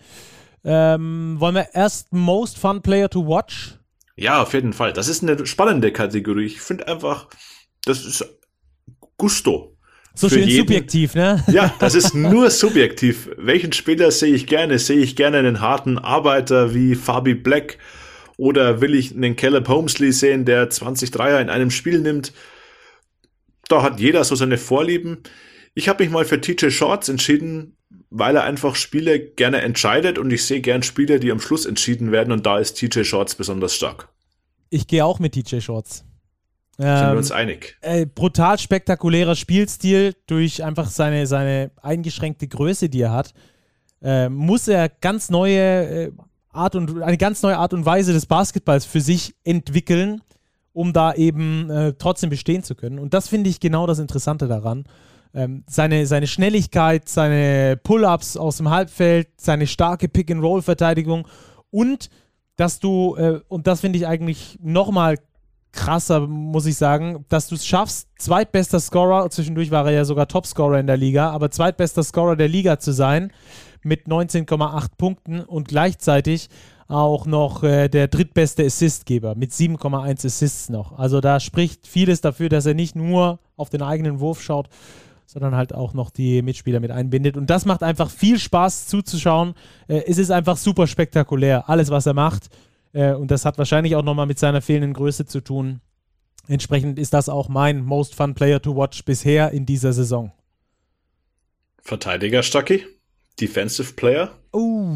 Ähm, wollen wir erst Most Fun Player to Watch? Ja, auf jeden Fall. Das ist eine spannende Kategorie. Ich finde einfach, das ist Gusto. So schön jeden. subjektiv, ne? Ja, das ist nur subjektiv. Welchen Spieler sehe ich gerne? Sehe ich gerne einen harten Arbeiter wie Fabi Black? Oder will ich einen Caleb Homesley sehen, der 20 Dreier in einem Spiel nimmt? Da hat jeder so seine Vorlieben. Ich habe mich mal für TJ Shorts entschieden, weil er einfach Spiele gerne entscheidet und ich sehe gern Spiele, die am Schluss entschieden werden und da ist TJ Shorts besonders stark. Ich gehe auch mit TJ Shorts. Sind wir ähm, uns einig. Äh, brutal spektakulärer Spielstil durch einfach seine, seine eingeschränkte Größe, die er hat. Äh, muss er ganz neue äh, Art und eine ganz neue Art und Weise des Basketballs für sich entwickeln, um da eben äh, trotzdem bestehen zu können. Und das finde ich genau das Interessante daran. Ähm, seine, seine Schnelligkeit, seine Pull-ups aus dem Halbfeld, seine starke Pick-and-Roll-Verteidigung und dass du, äh, und das finde ich eigentlich nochmal krasser, muss ich sagen, dass du es schaffst, zweitbester Scorer, zwischendurch war er ja sogar Topscorer in der Liga, aber zweitbester Scorer der Liga zu sein, mit 19,8 Punkten und gleichzeitig auch noch äh, der drittbeste Assistgeber mit 7,1 Assists noch. Also da spricht vieles dafür, dass er nicht nur auf den eigenen Wurf schaut, sondern halt auch noch die Mitspieler mit einbindet. Und das macht einfach viel Spaß zuzuschauen. Äh, es ist einfach super spektakulär, alles, was er macht. Äh, und das hat wahrscheinlich auch nochmal mit seiner fehlenden Größe zu tun. Entsprechend ist das auch mein Most Fun Player to Watch bisher in dieser Saison. Verteidiger Stucky? Defensive Player? Uh,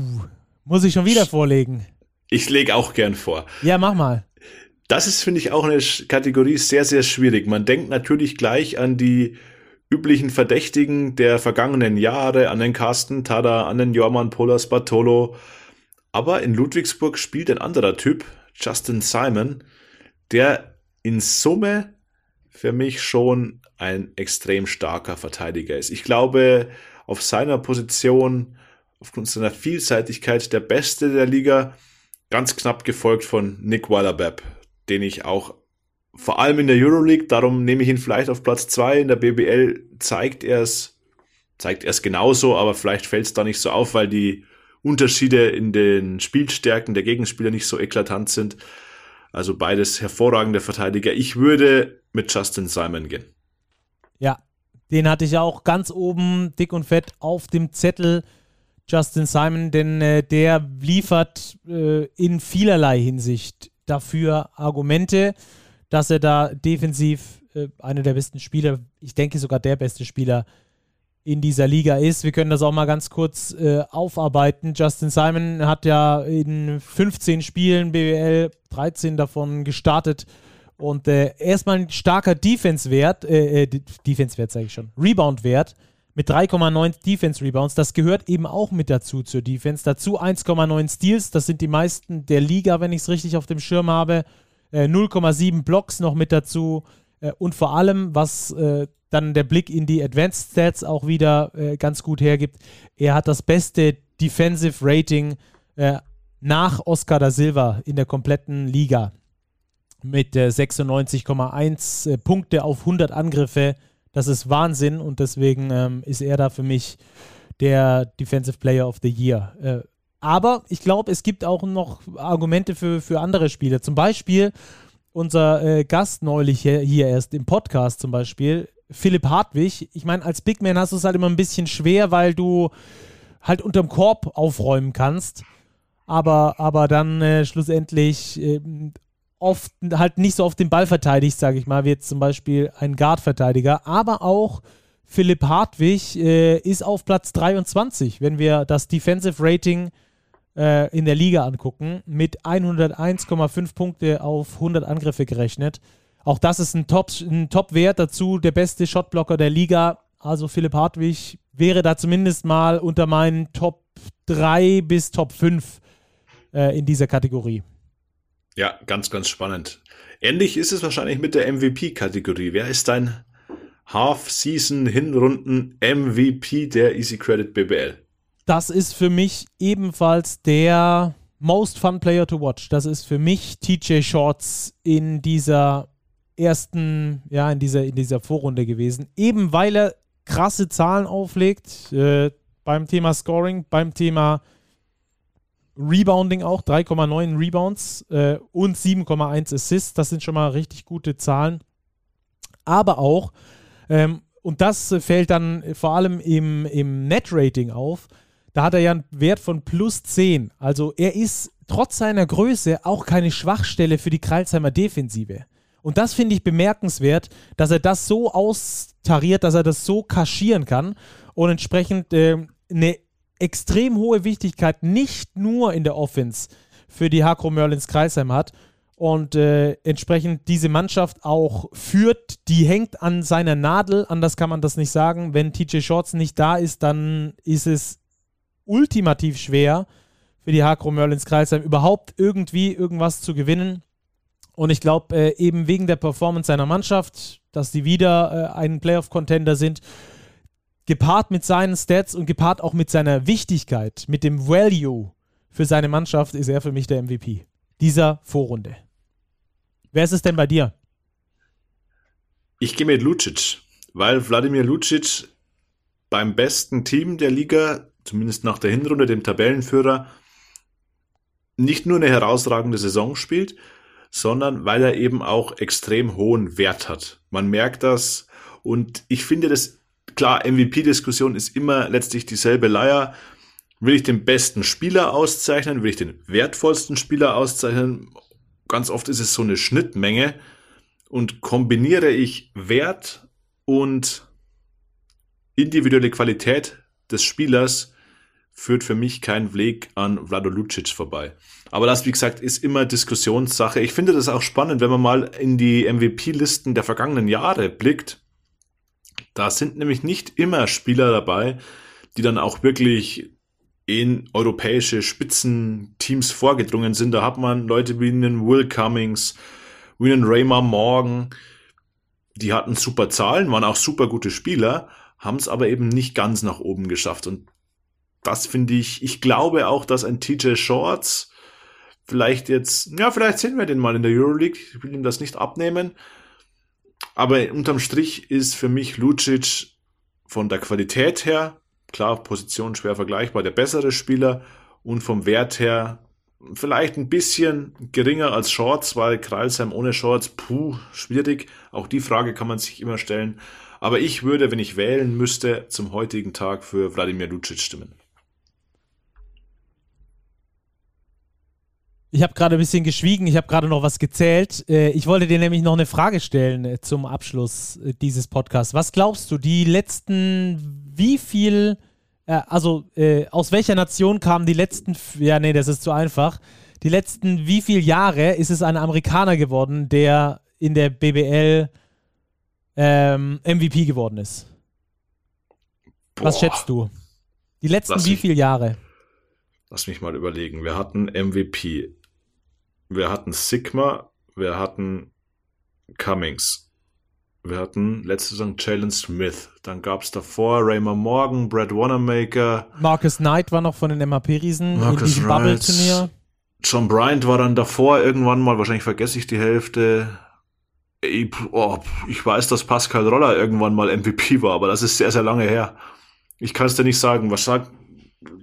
muss ich schon wieder vorlegen. Ich lege auch gern vor. Ja, mach mal. Das ist, finde ich, auch eine Kategorie sehr, sehr schwierig. Man denkt natürlich gleich an die üblichen Verdächtigen der vergangenen Jahre, an den Carsten Tada, an den Jorman Polas Bartolo. Aber in Ludwigsburg spielt ein anderer Typ, Justin Simon, der in Summe für mich schon ein extrem starker Verteidiger ist. Ich glaube, auf seiner Position, aufgrund seiner Vielseitigkeit, der Beste der Liga, ganz knapp gefolgt von Nick Weilerbeb, den ich auch vor allem in der Euroleague, darum nehme ich ihn vielleicht auf Platz zwei In der BBL zeigt er es, zeigt er es genauso, aber vielleicht fällt es da nicht so auf, weil die Unterschiede in den Spielstärken der Gegenspieler nicht so eklatant sind. Also beides hervorragende Verteidiger. Ich würde mit Justin Simon gehen. Ja, den hatte ich auch ganz oben dick und fett auf dem Zettel. Justin Simon, denn äh, der liefert äh, in vielerlei Hinsicht dafür Argumente dass er da defensiv äh, einer der besten Spieler, ich denke sogar der beste Spieler in dieser Liga ist. Wir können das auch mal ganz kurz äh, aufarbeiten. Justin Simon hat ja in 15 Spielen BWL 13 davon gestartet und äh, erstmal ein starker Defense-Wert, äh, äh Defense-Wert sage ich schon, Rebound-Wert mit 3,9 Defense-Rebounds. Das gehört eben auch mit dazu zur Defense. Dazu 1,9 Steals, das sind die meisten der Liga, wenn ich es richtig auf dem Schirm habe. 0,7 äh, Blocks noch mit dazu äh, und vor allem, was dann der Blick in die Advanced Stats auch wieder ganz gut hergibt, er hat das beste Defensive Rating nach Oscar da Silva in der kompletten Liga mit 96,1 Punkte auf 100 Angriffe. Das ist Wahnsinn und deswegen ähm, ist er da für mich der Defensive Player of the Year. Äh, aber ich glaube, es gibt auch noch Argumente für, für andere Spiele. Zum Beispiel unser äh, Gast neulich hier, hier erst im Podcast zum Beispiel, Philipp Hartwig. Ich meine, als Big Man hast du es halt immer ein bisschen schwer, weil du halt unterm Korb aufräumen kannst. Aber, aber dann äh, schlussendlich äh, oft halt nicht so auf den Ball verteidigst, sage ich mal, wie jetzt zum Beispiel ein Guard-Verteidiger. Aber auch Philipp Hartwig äh, ist auf Platz 23, wenn wir das Defensive Rating äh, in der Liga angucken, mit 101,5 Punkte auf 100 Angriffe gerechnet. Auch das ist ein Top-Wert ein Top dazu, der beste Shotblocker der Liga. Also Philipp Hartwig wäre da zumindest mal unter meinen Top 3 bis Top 5 äh, in dieser Kategorie. Ja, ganz, ganz spannend. Ähnlich ist es wahrscheinlich mit der MVP-Kategorie. Wer ist dein Half-Season-Hinrunden-MVP der Easy Credit BBL? das ist für mich ebenfalls der Most Fun Player to Watch. Das ist für mich TJ Shorts in dieser ersten, ja, in dieser, in dieser Vorrunde gewesen. Eben weil er krasse Zahlen auflegt äh, beim Thema Scoring, beim Thema Rebounding auch, 3,9 Rebounds äh, und 7,1 Assists. Das sind schon mal richtig gute Zahlen. Aber auch, ähm, und das fällt dann vor allem im, im Net-Rating auf, da hat er ja einen Wert von plus 10. Also er ist trotz seiner Größe auch keine Schwachstelle für die Kreilsheimer Defensive. Und das finde ich bemerkenswert, dass er das so austariert, dass er das so kaschieren kann und entsprechend äh, eine extrem hohe Wichtigkeit nicht nur in der Offense für die Hakro Merlins Kreisheim hat und äh, entsprechend diese Mannschaft auch führt, die hängt an seiner Nadel, anders kann man das nicht sagen. Wenn TJ Shorts nicht da ist, dann ist es ultimativ schwer für die Hakro Merlins Kreisheim überhaupt irgendwie irgendwas zu gewinnen. Und ich glaube, äh, eben wegen der Performance seiner Mannschaft, dass sie wieder äh, ein Playoff-Contender sind, gepaart mit seinen Stats und gepaart auch mit seiner Wichtigkeit, mit dem Value für seine Mannschaft, ist er für mich der MVP dieser Vorrunde. Wer ist es denn bei dir? Ich gehe mit Lucic, weil Wladimir Lucic beim besten Team der Liga zumindest nach der Hinrunde, dem Tabellenführer, nicht nur eine herausragende Saison spielt, sondern weil er eben auch extrem hohen Wert hat. Man merkt das und ich finde das, klar, MVP-Diskussion ist immer letztlich dieselbe Leier. Will ich den besten Spieler auszeichnen? Will ich den wertvollsten Spieler auszeichnen? Ganz oft ist es so eine Schnittmenge und kombiniere ich Wert und individuelle Qualität des Spielers führt für mich kein Weg an Vlado Lucic vorbei. Aber das, wie gesagt, ist immer Diskussionssache. Ich finde das auch spannend, wenn man mal in die MVP-Listen der vergangenen Jahre blickt. Da sind nämlich nicht immer Spieler dabei, die dann auch wirklich in europäische Spitzenteams vorgedrungen sind. Da hat man Leute wie einen Will Cummings, wie einen Raymar Morgan, die hatten super Zahlen, waren auch super gute Spieler, haben es aber eben nicht ganz nach oben geschafft. Und das finde ich, ich glaube auch, dass ein TJ Shorts vielleicht jetzt, ja, vielleicht sehen wir den mal in der Euroleague. Ich will ihm das nicht abnehmen. Aber unterm Strich ist für mich Lucic von der Qualität her, klar, Position schwer vergleichbar, der bessere Spieler und vom Wert her vielleicht ein bisschen geringer als Shorts, weil Kreilsheim ohne Shorts, puh, schwierig. Auch die Frage kann man sich immer stellen. Aber ich würde, wenn ich wählen müsste, zum heutigen Tag für Wladimir Lucic stimmen. Ich habe gerade ein bisschen geschwiegen, ich habe gerade noch was gezählt. Äh, ich wollte dir nämlich noch eine Frage stellen äh, zum Abschluss äh, dieses Podcasts. Was glaubst du, die letzten, wie viel, also aus welcher Nation kamen die letzten, ja nee, das ist zu einfach, die letzten wie viele Jahre ist es ein Amerikaner geworden, der in der BBL ähm, MVP geworden ist? Boah. Was schätzt du? Die letzten lass wie viele Jahre? Lass mich mal überlegen. Wir hatten MVP. Wir hatten Sigma. Wir hatten Cummings. Wir hatten letzte Saison Jalen Smith. Dann gab es davor Raymond Morgan, Brad Wanamaker. Marcus Knight war noch von den MAP-Riesen in diesem Bubble-Turnier. John Bryant war dann davor irgendwann mal, wahrscheinlich vergesse ich die Hälfte. Ich, oh, ich weiß, dass Pascal Roller irgendwann mal MVP war, aber das ist sehr, sehr lange her. Ich kann es dir nicht sagen. Was sagt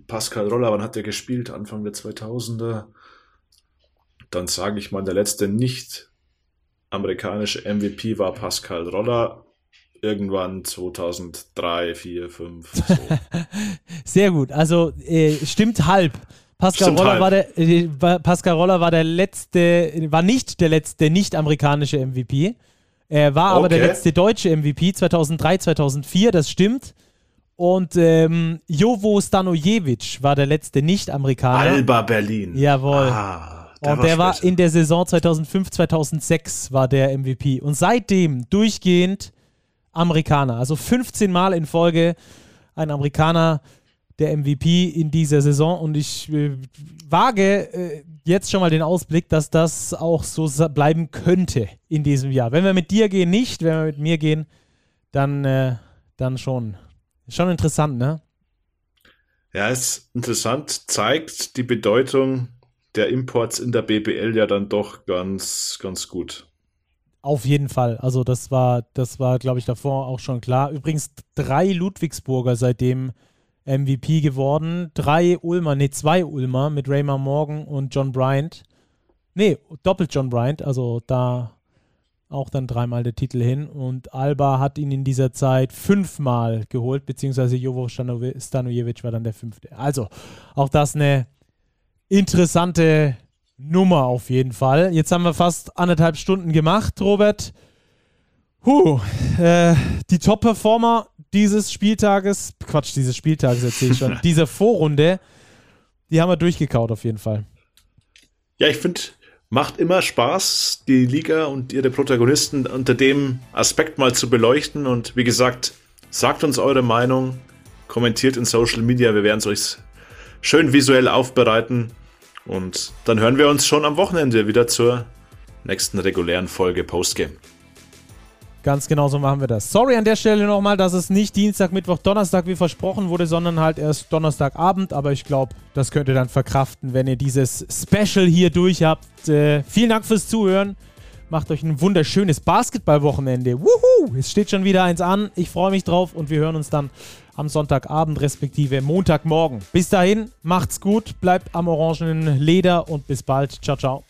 Pascal Roller? Wann hat der gespielt? Anfang der 2000er. Dann sage ich mal, der letzte nicht amerikanische MVP war Pascal Roller. Irgendwann 2003, 4, 5. So. Sehr gut. Also äh, stimmt halb. Pascal Roller, war der, äh, Pascal Roller war der letzte, war nicht der letzte nicht-amerikanische MVP. Er war aber okay. der letzte deutsche MVP 2003, 2004, das stimmt. Und ähm, Jovo Stanojevic war der letzte Nicht-Amerikaner. Alba Berlin. Jawohl. Ah, der und war der war in der Saison 2005, 2006 war der MVP. Und seitdem durchgehend Amerikaner. Also 15 Mal in Folge ein Amerikaner der MVP in dieser Saison und ich äh, wage äh, jetzt schon mal den Ausblick, dass das auch so bleiben könnte in diesem Jahr. Wenn wir mit dir gehen, nicht, wenn wir mit mir gehen, dann, äh, dann schon. Schon interessant, ne? Ja, ist interessant, zeigt die Bedeutung der Imports in der BBL ja dann doch ganz, ganz gut. Auf jeden Fall. Also das war, das war, glaube ich, davor auch schon klar. Übrigens drei Ludwigsburger seitdem MVP geworden. Drei Ulmer, nee, zwei Ulmer mit Raymar Morgan und John Bryant. Nee, doppelt John Bryant, also da auch dann dreimal der Titel hin. Und Alba hat ihn in dieser Zeit fünfmal geholt, beziehungsweise Jovo Stanojevic war dann der fünfte. Also auch das eine interessante Nummer auf jeden Fall. Jetzt haben wir fast anderthalb Stunden gemacht, Robert. Huh, äh, die Top-Performer dieses Spieltages, Quatsch, dieses Spieltages erzähle ich schon, diese Vorrunde, die haben wir durchgekaut auf jeden Fall. Ja, ich finde, macht immer Spaß, die Liga und ihre Protagonisten unter dem Aspekt mal zu beleuchten. Und wie gesagt, sagt uns eure Meinung, kommentiert in Social Media, wir werden es euch schön visuell aufbereiten. Und dann hören wir uns schon am Wochenende wieder zur nächsten regulären Folge Postgame. Ganz genau so machen wir das. Sorry an der Stelle nochmal, dass es nicht Dienstag, Mittwoch, Donnerstag wie versprochen wurde, sondern halt erst Donnerstagabend. Aber ich glaube, das könnt ihr dann verkraften, wenn ihr dieses Special hier durch habt. Äh, vielen Dank fürs Zuhören. Macht euch ein wunderschönes Basketballwochenende. Wuhu! Es steht schon wieder eins an. Ich freue mich drauf und wir hören uns dann am Sonntagabend respektive Montagmorgen. Bis dahin, macht's gut, bleibt am orangenen Leder und bis bald. Ciao, ciao.